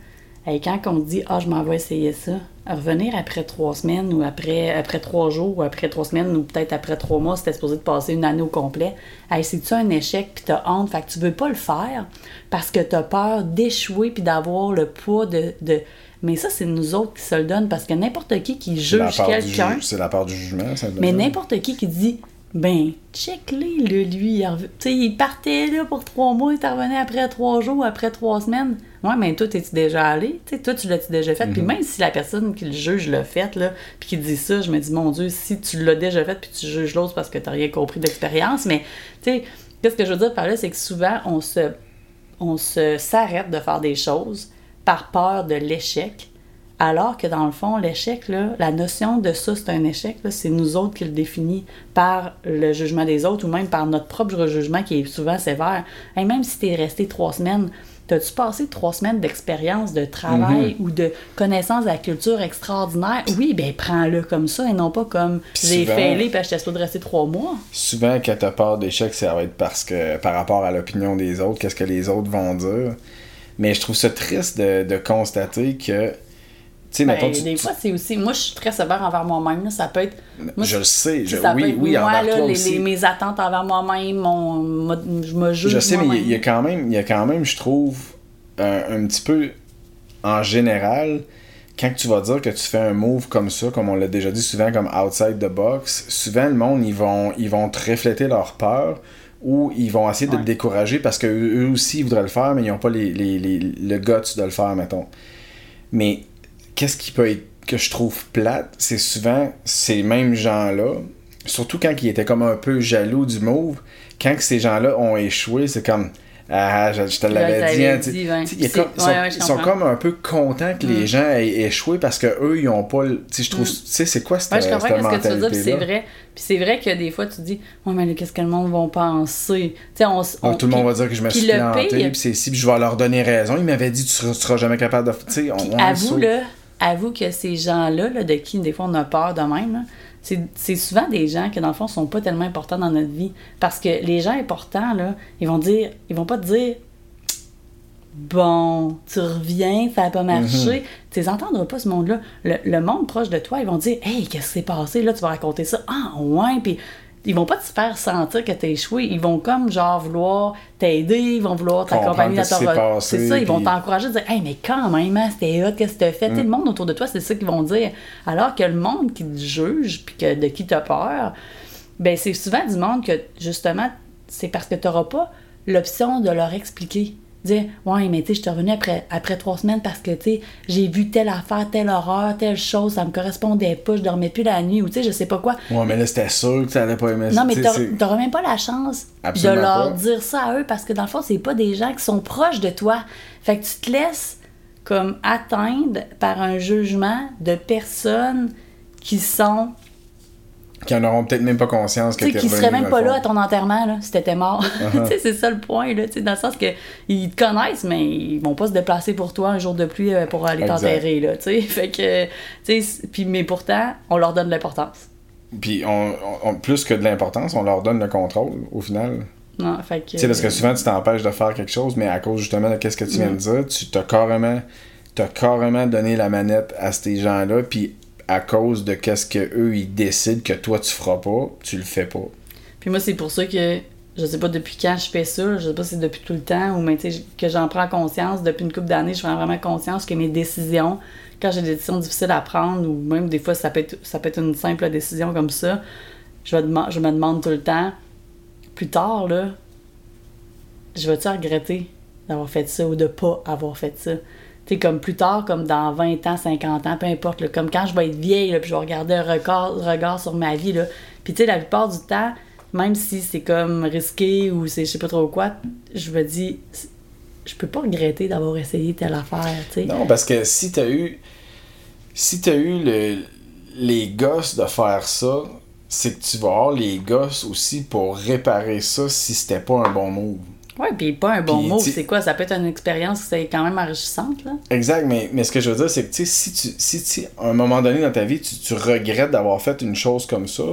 Et quand on dit, ah, je m'en vais essayer ça, revenir après trois semaines ou après, après trois jours ou après trois semaines ou peut-être après trois mois, c'était supposé de passer une année au complet. Hey, c'est-tu un échec puis t'as honte? Fait que tu veux pas le faire parce que t'as peur d'échouer puis d'avoir le poids de, de... Mais ça, c'est nous autres qui se le donnent parce que n'importe qui qui juge quelqu'un, ju- C'est la part du jugement, ça mais n'importe qui qui dit ben check-les là, lui tu sais, il partait là pour trois mois il revenu après trois jours après trois semaines. Ouais mais toi t'es-tu déjà allé? Tu sais, toi tu l'as-tu déjà fait? Puis Mhm. même si la personne qui le juge l'a fait là puis qui dit ça je me dis mon dieu si tu l'as déjà fait puis tu juges l'autre parce que t'as rien compris d'expérience. Mais tu sais qu'est-ce que je veux dire par là c'est que souvent on se on se s'arrête de faire des choses par peur de l'échec alors que dans le fond, l'échec, là, la notion de ça, c'est un échec, là, c'est nous autres qui le définit par le jugement des autres ou même par notre propre jugement qui est souvent sévère. Et même si tu es resté trois semaines, t'as-tu passé trois semaines d'expérience, de travail ou de connaissance de la culture extraordinaire? Oui, ben prends-le comme ça et non pas comme Puis j'ai failé puis j'étais de rester trois mois. Souvent, quand t'as peur d'échec, ça va être parce que par rapport à l'opinion des autres, qu'est-ce que les autres vont dire. Mais je trouve ça triste de, de constater que. Ben, mettons, tu- des fois, c'est aussi. Moi, je suis très sévère envers moi-même. Ça peut être. moi, je le sais. Je, ça peut oui, être oui, moi, envers là, toi les, aussi. les- mes attentes envers moi-même, mon, mo- je me juge. Je sais, mais il y a- quand même, il y a quand même, je trouve, un, un petit peu en général, quand tu vas dire que tu fais un move comme ça, comme on l'a déjà dit souvent, comme outside the box, souvent le monde, ils vont, ils vont te refléter leur peur ou ils vont essayer de Ouais. te décourager parce que eux aussi ils voudraient le faire, mais ils n'ont pas les, les, les- le guts de le faire, mettons. Mais qu'est-ce qui peut être que je trouve plate, c'est souvent ces mêmes gens-là, surtout quand ils étaient comme un peu jaloux du move, quand ces gens-là ont échoué, c'est comme ah, je, je te l'avais dit. hein, dit, ouais. ils sont, ouais, comme un peu contents que les gens aient échoué parce que eux ils ont pas le- tu je trouve tu sais c'est quoi cette, Mm. Ouais, je comprends cette ce que tu puis c'est vrai. Puis c'est vrai que des fois, tu dis, ouais, mais qu'est-ce que le monde va penser? Tu on, Ah, on- tout le monde va dire que je me suis planté, puis c'est si puis je vais leur donner raison. Ils m'avaient dit tu seras, tu seras jamais capable de. Tu sais, on, on avoue, saute. là, avoue que ces gens-là, là, de qui des fois on a peur de même, là, c'est, c'est souvent des gens qui, dans le fond, sont pas tellement importants dans notre vie. Parce que les gens importants, là, ils vont dire, ils vont pas te dire Bon, tu reviens, ça n'a pas marché. Tu les entendras pas, ce monde-là. Le, le monde proche de toi, ils vont dire Hey, qu'est-ce qui s'est passé? Là, tu vas raconter ça. Ah, ouais. Puis ils vont pas te faire sentir que t'as échoué. Ils vont comme, genre, vouloir t'aider, ils vont vouloir t'accompagner dans ton passé, C'est ça, ils vont t'encourager à dire Hey, mais quand même, hein, c'était hot, qu'est-ce que t'as fait? Mm. Le monde autour de toi, c'est ça qu'ils vont dire. Alors que le monde qui te juge, puis que, de qui t'as peur, ben c'est souvent du monde que, justement, c'est parce que t'auras pas l'option de leur expliquer. Dire, ouais, mais tu sais, je suis revenue après, après trois semaines parce que, tu sais, j'ai vu telle affaire, telle horreur, telle chose, ça me correspondait pas, je dormais plus la nuit, ou tu sais, je sais pas quoi. Ouais, mais là c'était sûr que ça allait pas aimer ça. Non, mais tu t'auras même pas la chance Absolument de leur pas. dire ça à eux parce que dans le fond, c'est pas des gens qui sont proches de toi. Fait que tu te laisses comme atteindre par un jugement de personnes qui sont. Qui en auront peut-être même pas conscience que Tu qui seraient même pas là à ton enterrement, là, si t'étais mort. Tu sais, c'est ça le point, là, tu sais, dans le sens que ils te connaissent, mais ils vont pas se déplacer pour toi un jour de pluie euh, pour aller t'enterrer, là, tu sais. Fait que, puis, mais pourtant, on leur donne de l'importance. Puis on, plus que de l'importance, on leur donne le contrôle au final. Non, fait que. Tu sais, parce que souvent tu t'empêches de faire quelque chose, mais à cause justement de qu'est-ce que tu viens de Mm. dire, tu t'as carrément, t'as carrément donné la manette à ces gens-là, puis à cause de qu'est-ce que eux ils décident que toi tu feras pas, tu le fais pas. Puis moi, c'est pour ça que je sais pas depuis quand je fais ça, je sais pas si c'est depuis tout le temps ou mais que j'en prends conscience. Depuis une couple d'années, je prends vraiment conscience que mes décisions, quand j'ai des décisions difficiles à prendre, ou même des fois ça peut être, ça peut être une simple décision comme ça, je, dema- je me demande tout le temps, plus tard, là, je vais-tu regretter d'avoir fait ça ou de pas avoir fait ça? Sais, comme plus tard, comme dans 20 ans, 50 ans, peu importe, comme quand je vais être vieille, puis je vais regarder un regard sur ma vie, là. Puis tu sais, la plupart du temps, même si c'est comme risqué ou c'est je sais pas trop quoi, je me dis, je peux pas regretter d'avoir essayé telle affaire, tu sais. Non, parce que si t'as eu. Si t'as eu le, les gosses de faire ça, c'est que tu vas avoir les gosses aussi pour réparer ça si c'était pas un bon move. Ouais, puis pas un bon mot, c'est quoi? Ça peut être une expérience qui c'est quand même enrichissante, là. Exact, mais, mais ce que je veux dire, c'est que si tu, si tu, à un moment donné dans ta vie, tu, tu regrettes d'avoir fait une chose comme ça,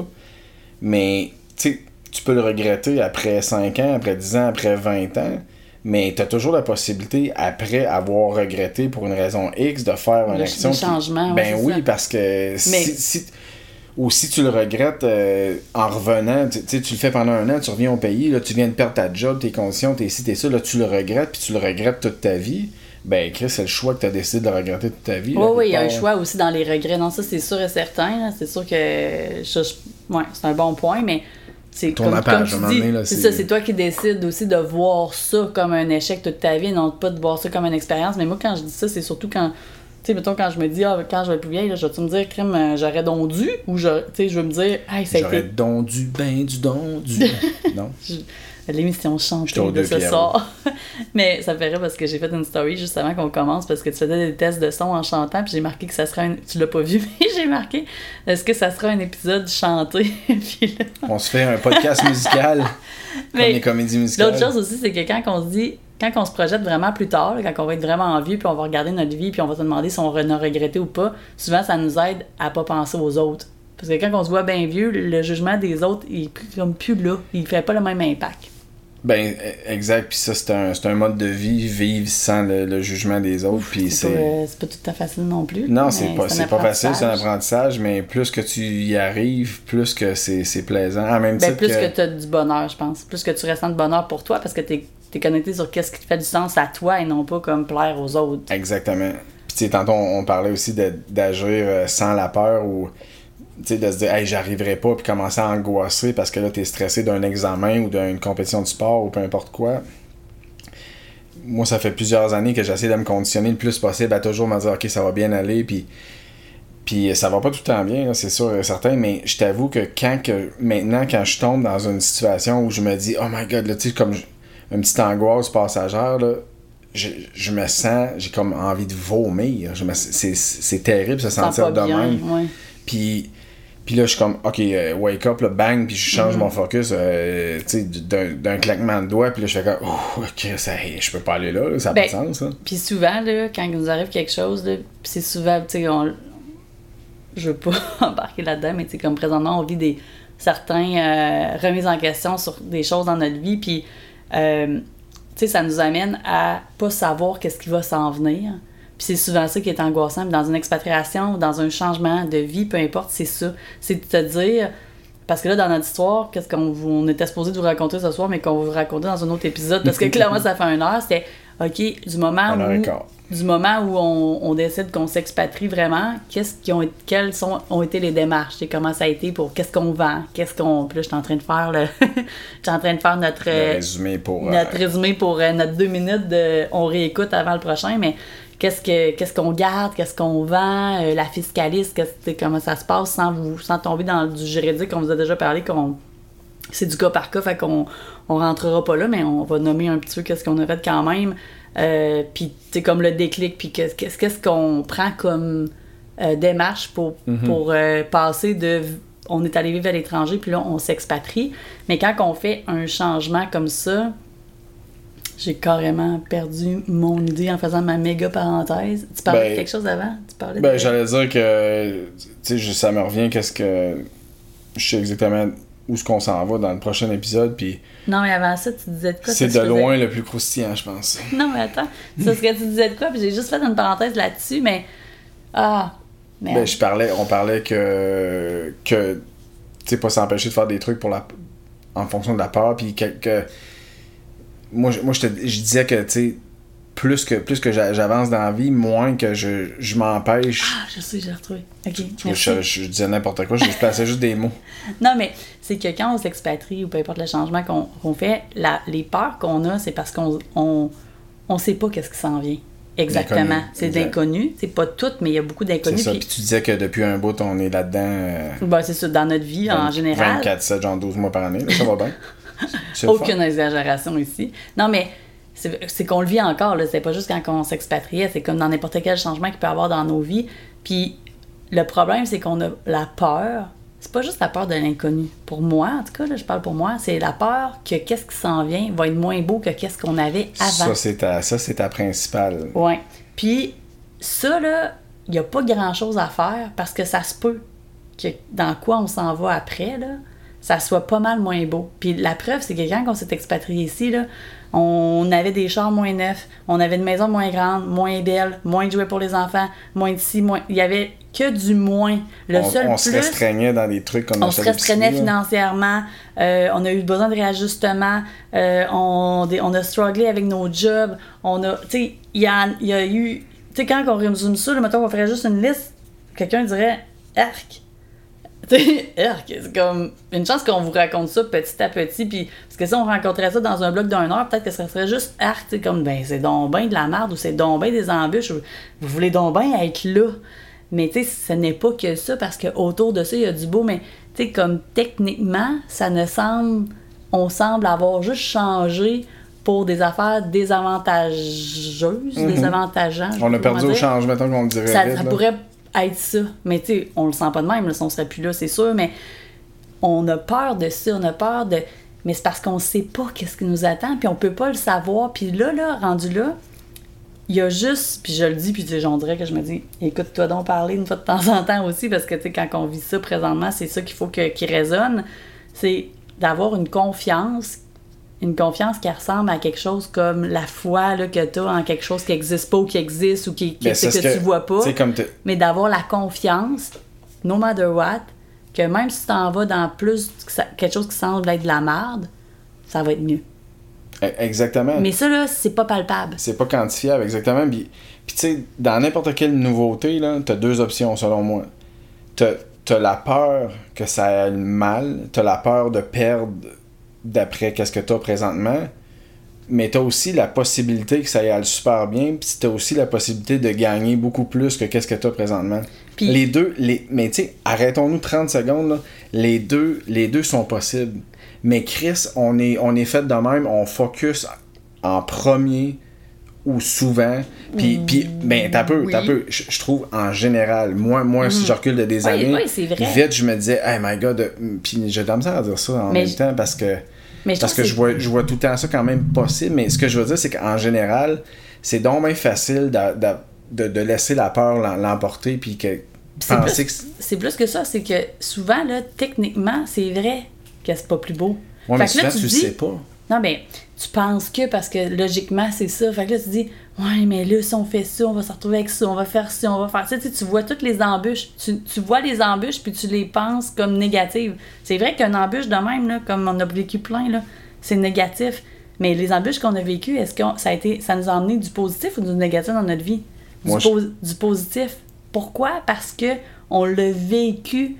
mais tu peux le regretter après 5 ans, après 10 ans, après 20 ans, mais tu as toujours la possibilité, après avoir regretté pour une raison X, de faire une Le- action. qui- changement, ben oui, ça. parce que Mais- si, si- ou si tu le regrettes euh, en revenant, tu tu tu le fais pendant un an, tu reviens au pays, là, tu viens de perdre ta job, t'es conscient, t'es ci, t'es ça, là, tu le regrettes, puis tu le regrettes toute ta vie, ben Chris, c'est le choix que t'as décidé de regretter toute ta vie. Oui, oui, il y a un choix aussi dans les regrets. Non, ça, c'est sûr et certain. C'est sûr que je- je- ouais, c'est un bon point, mais c'est Ton comme, comme tu dis, c'est- ça, c'est toi qui décides aussi de voir ça comme un échec toute ta vie, non pas de voir ça comme une expérience. Mais moi, quand je dis ça, c'est surtout quand, tu sais, mettons, quand je me dis, ah, quand je vais être plus vieille, là, je vais-tu me dire, crime, euh, j'aurais donc dû, ou je, tu sais, je vais me dire, hey, ça a J'aurais été don du ben du don du. non? l'émission aux de ce soir. Mais ça me fait rire parce que j'ai fait une story juste avant qu'on commence parce que tu faisais des tests de son en chantant puis j'ai marqué que ça sera un... Tu l'as pas vu, mais j'ai marqué est-ce que ça sera un épisode chanté? puis là... On se fait un podcast musical comme Mais les comédies musicales. L'autre chose aussi, c'est que quand on se dit, quand on se projette vraiment plus tard, quand on va être vraiment en vie, puis on va regarder notre vie, puis on va se demander si on en a regretté ou pas, souvent ça nous aide à pas penser aux autres. Parce que quand on se voit bien vieux, le jugement des autres, il est plus, comme plus là. Il fait pas le même impact. Ben, exact. Puis ça, c'est un, un mode de vie, vivre sans le, le jugement des autres. Puis C'est euh, c'est pas tout à fait facile non plus. Non, c'est pas, pas facile, c'est un apprentissage. mais plus que tu y arrives, plus que c'est, plaisant. En même Ben, plus que, que- tu as du bonheur, je pense. Plus que tu ressens de bonheur pour toi parce que tu es, connecté sur qu'est-ce qui te fait du sens à toi et non pas comme plaire aux autres. Exactement. Puis, tu sais, tantôt, on, parlait aussi d'agir euh, sans la peur ou, tu sais, de se dire, hey, j'arriverai pas, puis commencer à angoisser parce que là, t'es stressé d'un examen ou d'une compétition de sport ou peu importe quoi. Moi, ça fait plusieurs années que j'essaie de me conditionner le plus possible à toujours me dire, ok, ça va bien aller, puis. Puis ça va pas tout le temps bien, c'est sûr et certain, mais je t'avoue que quand que maintenant, quand je tombe dans une situation où je me dis, oh my god, là, tu sais, comme je- une petite angoisse passagère, là, je, je me sens, j'ai comme envie de vomir. Je me- c'est, c'est terrible se sentir de bien, même. ouais. Puis, puis là, je suis comme, ok, euh, wake up, là, bang, puis je change Mm-hmm. mon focus, euh, d'un, d'un claquement de doigts, puis là, je fais comme, oh, ok, ça, je peux pas aller là, là, ça n'a Ben, pas de sens. Puis souvent, là, quand il nous arrive quelque chose, là, c'est souvent, tu sais, on... je veux pas embarquer là-dedans, mais tu comme présentement, on vit des certains euh, remises en question sur des choses dans notre vie, puis, euh, ça nous amène à pas savoir qu'est-ce qui va s'en venir. Puis c'est souvent ça qui est angoissant. Dans une expatriation, dans un changement de vie, peu importe, c'est ça. C'est de te dire... Parce que là, dans notre histoire, qu'est-ce qu'on vous- on était supposé de vous raconter ce soir, mais qu'on vous raconter dans un autre épisode, parce que clairement, ça fait une heure, c'était, OK, du moment où du moment où on, on décide qu'on s'expatrie vraiment, qu'est-ce qui ont, quelles sont, ont été les démarches, et comment ça a été pour qu'est-ce qu'on vend, qu'est-ce qu'on. Puis là, je suis en train de faire le. Je en train de faire notre, Le euh, résumé pour. euh, notre résumé pour euh, notre deux minutes de on réécoute avant le prochain, mais qu'est-ce que qu'est-ce qu'on garde, qu'est-ce qu'on vend, euh, la fiscaliste, comment ça se passe sans vous sans tomber dans du juridique, on vous a déjà parlé qu'on c'est du cas par cas, fait qu'on on rentrera pas là, mais on va nommer un petit peu qu'est-ce qu'on a fait quand même. Euh, puis c'est comme le déclic, puis qu'est-ce qu'est-ce qu'on prend comme euh, démarche pour, pour euh, passer de on est allé vivre à l'étranger, puis là on s'expatrie. Mais quand on fait un changement comme ça, j'ai carrément perdu mon idée en faisant ma méga parenthèse. Tu parlais Ben, de quelque chose avant? Tu parlais Ben, de... j'allais dire que, tu sais, je- ça me revient qu'est-ce que. Je sais exactement où ce qu'on s'en va dans le prochain épisode, puis Non, mais avant ça, tu disais de quoi? c'est de faisais? loin le plus croustillant, je pense. Non, mais attends. C'est ce que tu disais de quoi? Puis j'ai juste fait une parenthèse là-dessus, mais. Ah! Mais Ben, je parlais, on parlait que, que tu sais, pas s'empêcher de faire des trucs pour la, en fonction de la peur, puis que, que- moi, je, moi je, te- je disais que, tu sais, plus que, plus que j'a- j'avance dans la vie, moins que je, je m'empêche. Ah, je sais, j'ai retrouvé. Ok, Je, merci. je- je disais n'importe quoi, je, plaçais juste des mots. Non, mais c'est que quand on s'expatrie ou peu importe le changement qu'on fait, la- les peurs qu'on a, c'est parce qu'on on, on sait pas qu'est-ce qui s'en vient. Exactement. C'est d'inconnu. C'est pas tout, mais il y a beaucoup C'est d'inconnus. ça. Puis, Puis tu disais que depuis un bout, on est là-dedans. euh, ben, c'est ça, dans notre vie en 20 général. 24, 7, genre 12 mois par année, là, ça va bien. Aucune exagération ici. Non, mais c'est qu'on le vit encore. là. C'est pas juste quand on s'expatriait. C'est comme dans n'importe quel changement qu'il peut y avoir dans nos vies. Puis le problème, c'est qu'on a la peur. C'est pas juste la peur de l'inconnu. Pour moi, en tout cas, là, je parle pour moi, c'est la peur que qu'est-ce qui s'en vient va être moins beau que qu'est-ce qu'on avait avant. Ça, c'est ta, ça, c'est ta principale. Ouais. Puis ça, là, il n'y a pas grand-chose à faire parce que ça se peut que dans quoi on s'en va après, là, ça soit pas mal moins beau. Puis la preuve, c'est que quand on s'est expatrié ici, là, on avait des chars moins neufs, on avait une maison moins grande, moins belle, moins de jouets pour les enfants, moins de ci, moins... Il y avait que du moins. Le on seul on plus... se restreignait dans des trucs qu'on On se restreignait financièrement, euh, on a eu besoin de réajustement, euh, on, on a strugglé avec nos jobs, on a, tu sais, il y a, y a eu, tu sais, quand on résume ça, là, mettons qu'on ferait juste une liste, quelqu'un dirait, arc. C'est comme une chance qu'on vous raconte ça petit à petit, puis parce que si on rencontrait ça dans un bloc d'une heure, peut-être que ça serait juste arc, comme, ben, c'est donc ben de la merde ou c'est donc ben des embûches, ou vous voulez donc ben être là. Mais tu sais, ce n'est pas que ça, parce que autour de ça, il y a du beau, mais tu sais, comme techniquement, ça ne semble. On semble avoir juste changé pour des affaires désavantageuses, désavantageantes. sais Mhm. On a perdu au change, mettons qu'on le dirait. Ça, vite, ça là. pourrait être ça. Mais tu sais, on le sent pas de même, là, on serait plus là, c'est sûr, mais on a peur de ça, on a peur de. Mais c'est parce qu'on sait pas qu'est-ce qui nous attend, puis on peut pas le savoir. Puis là, là, rendu là, il y a juste, puis je le dis, puis j'en dirais que je me dis, écoute-toi donc parler une fois de temps en temps aussi, parce que tu sais, quand on vit ça présentement, c'est ça qu'il faut que, qui résonne, c'est d'avoir une confiance, une confiance qui ressemble à quelque chose comme la foi là, que tu as en quelque chose qui n'existe pas ou qui existe ou qui, qui- Ben, que, ce tu vois pas comme mais d'avoir la confiance, no matter what, que même si tu t'en vas dans plus que quelque chose qui semble être de la merde, ça va être mieux. e- Exactement. Mais ça, là, c'est pas palpable. C'est pas quantifiable, exactement. Puis, puis tu sais, dans n'importe quelle nouveauté, là, t'as deux options, selon moi. T'as, t'as la peur que ça aille mal, t'as la peur de perdre d'après qu'est-ce que t'as présentement, mais t'as aussi la possibilité que ça aille super bien, puis t'as aussi la possibilité de gagner beaucoup plus que qu'est-ce que t'as présentement. Puis- Les deux, les, mais tu sais, arrêtons-nous 30 secondes, là. Les deux, les deux sont possibles. Mais Chris, on est, on est fait de même, on focus en premier ou souvent. Puis, puis ben, t'as peu, Oui. t'as peu. Je je trouve en général, moi, moi si je recule de des Oui, années, oui, c'est vrai. vite, je me disais, hey my god, puis j'ai de la misère à dire ça en Mais même temps parce que. Mais je Parce que je vois, je vois tout le temps ça quand même possible, mais ce que je veux dire, c'est qu'en général, c'est donc bien facile d'a- de, de laisser la peur l'em- l'emporter, puis que c'est plus, que. c'est plus que ça, c'est que souvent, là, techniquement, c'est vrai que c'est pas plus beau. Ouais, Fait mais que là, souvent, tu le dis- sais pas. Non, mais tu penses que parce que logiquement, c'est ça. Fait que là, tu dis, ouais, mais là, si on fait ça, on va se retrouver avec ça, on va faire ci, on va faire ça. Tu sais, tu vois toutes les embûches. Tu, tu vois les embûches, puis tu les penses comme négatives. C'est vrai qu'une embûche de même, là, comme on a vécu plein, là, c'est négatif. Mais les embûches qu'on a vécues, est-ce que ça, a été, ça nous a emmené du positif ou du négatif dans notre vie? Du, Moi, je- pos- du positif. Pourquoi? Parce que on l'a vécu.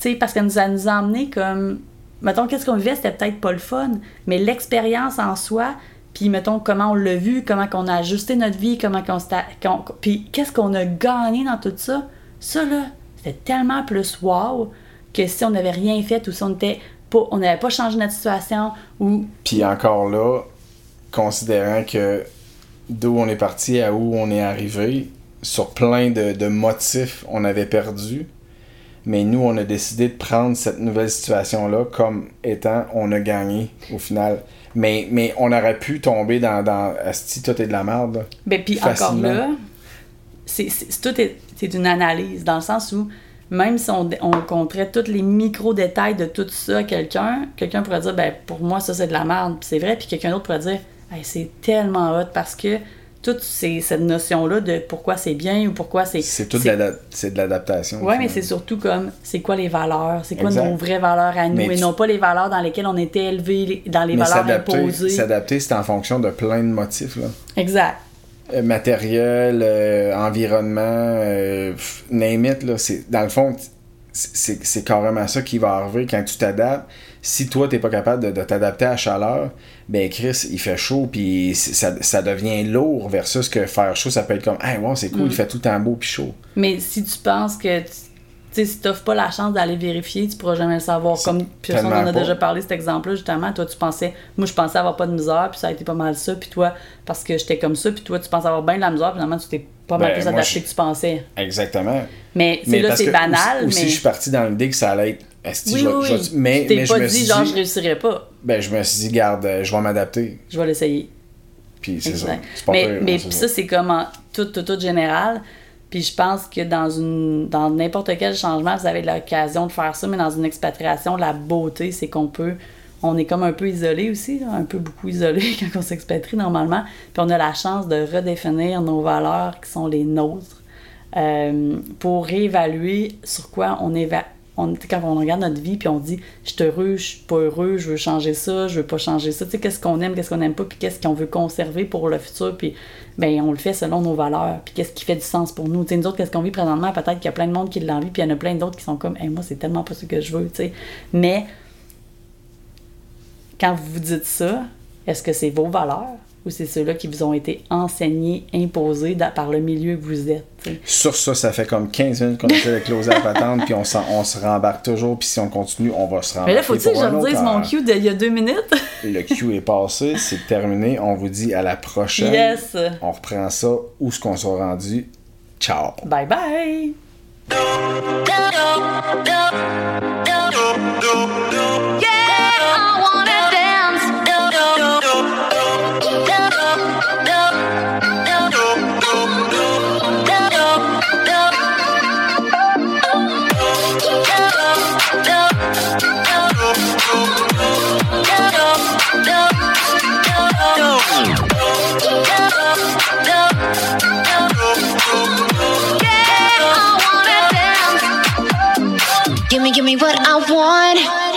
Tu sais, parce que ça nous a emmené comme. Mettons, qu'est-ce qu'on vivait, c'était peut-être pas le fun, mais l'expérience en soi, puis mettons, comment on l'a vu, comment qu'on a ajusté notre vie, comment qu'on qu'on- Puis qu'est-ce qu'on a gagné dans tout ça, ça là, c'était tellement plus wow que si on n'avait rien fait ou si on était pas. On n'avait pas changé notre situation ou. Puis encore là, considérant que d'où on est parti à où on est arrivé, sur plein de motifs, on avait perdu. Mais nous, on a décidé de prendre cette nouvelle situation-là comme étant on a gagné au final. Mais, mais on aurait pu tomber dans, dans Asti, tout est de la merde. Ben, puis encore là, c'est, c'est- c'est- tout est, c'est une analyse, dans le sens où même si on, on compterait tous les micro-détails de tout ça à quelqu'un, quelqu'un pourrait dire, ben pour moi, ça c'est de la merde, puis c'est vrai, puis quelqu'un d'autre pourrait dire, Hey, c'est tellement hot parce que toute ces- cette notion-là de pourquoi c'est bien ou pourquoi c'est. C'est tout de l'ada- c'est de l'adaptation. Ouais, mais c'est surtout comme c'est quoi les valeurs, c'est quoi Exact. nos vraies valeurs à nous Mais et tu- non pas les valeurs dans lesquelles on était élevé, dans les Mais valeurs imposées. s'adapter, c'est en fonction de plein de motifs. Là. Exact. Euh, matériel, euh, environnement, euh, name it, là, c'est, dans le fond, c'est carrément ça qui va arriver quand tu t'adaptes. Si toi, t'es pas capable de, de t'adapter à la chaleur, ben Chris, il fait chaud, puis ça, ça devient lourd versus que faire chaud, ça peut être comme, hey, wow, c'est cool, Mm. il fait tout temps beau puis chaud. Mais si tu penses que tu si t'offres pas la chance d'aller vérifier, tu pourras jamais le savoir. Comme puis ça, on en a pas. déjà parlé cet exemple-là, justement. Toi, tu pensais, moi, je pensais avoir pas de misère, puis ça a été pas mal ça. Puis toi, parce que j'étais comme ça, puis toi, tu penses avoir bien de la misère, puis finalement, tu t'es pas mal Ben, plus adapté je- que tu pensais. Exactement. Mais, c'est là, c'est banal, aussi, mais. aussi, je suis parti dans l'idée que ça allait être. Esti, oui, je oui, je oui. mais, pas je me dit, suis genre, dit, je réussirais pas. ben, je me suis dit, garde, euh, je vais m'adapter. Je vais l'essayer. Puis c'est ça. Pas mais pire, mais hein, ça, c'est comme en tout, tout, tout général. Puis je pense que dans une dans n'importe quel changement, vous avez l'occasion de faire ça, mais dans une expatriation, la beauté, c'est qu'on peut. On est comme un peu isolé aussi, là, un peu beaucoup isolé quand on s'expatrie normalement. Puis on a la chance de redéfinir nos valeurs qui sont les nôtres euh, pour réévaluer sur quoi on éva quand on regarde notre vie puis on dit je suis heureux, je suis pas heureux, je veux changer ça, je veux pas changer ça, tu sais qu'est-ce qu'on aime, qu'est-ce qu'on aime pas puis qu'est-ce qu'on veut conserver pour le futur puis ben on le fait selon nos valeurs puis qu'est-ce qui fait du sens pour nous, tu sais nous autres qu'est-ce qu'on vit présentement, peut-être qu'il y a plein de monde qui l'envie puis il y en a plein d'autres qui sont comme hey, moi c'est tellement pas ce que je veux, tu sais. Mais quand vous vous dites ça, est-ce que c'est vos valeurs? Ou c'est ceux-là qui vous ont été enseignés, imposés par le milieu que vous êtes? Sur ça, ça fait comme 15 minutes qu'on essaie de closer la patente, puis on, se rembarque toujours, puis si on continue, on va se rembarquer. Mais là, faut-tu que je redise mon cue d'il y a deux minutes? Le Q est passé, c'est terminé. On vous dit à la prochaine. Yes! On reprend ça où ce qu'on soit rendu? Ciao! Bye bye! Give me, give me what I want.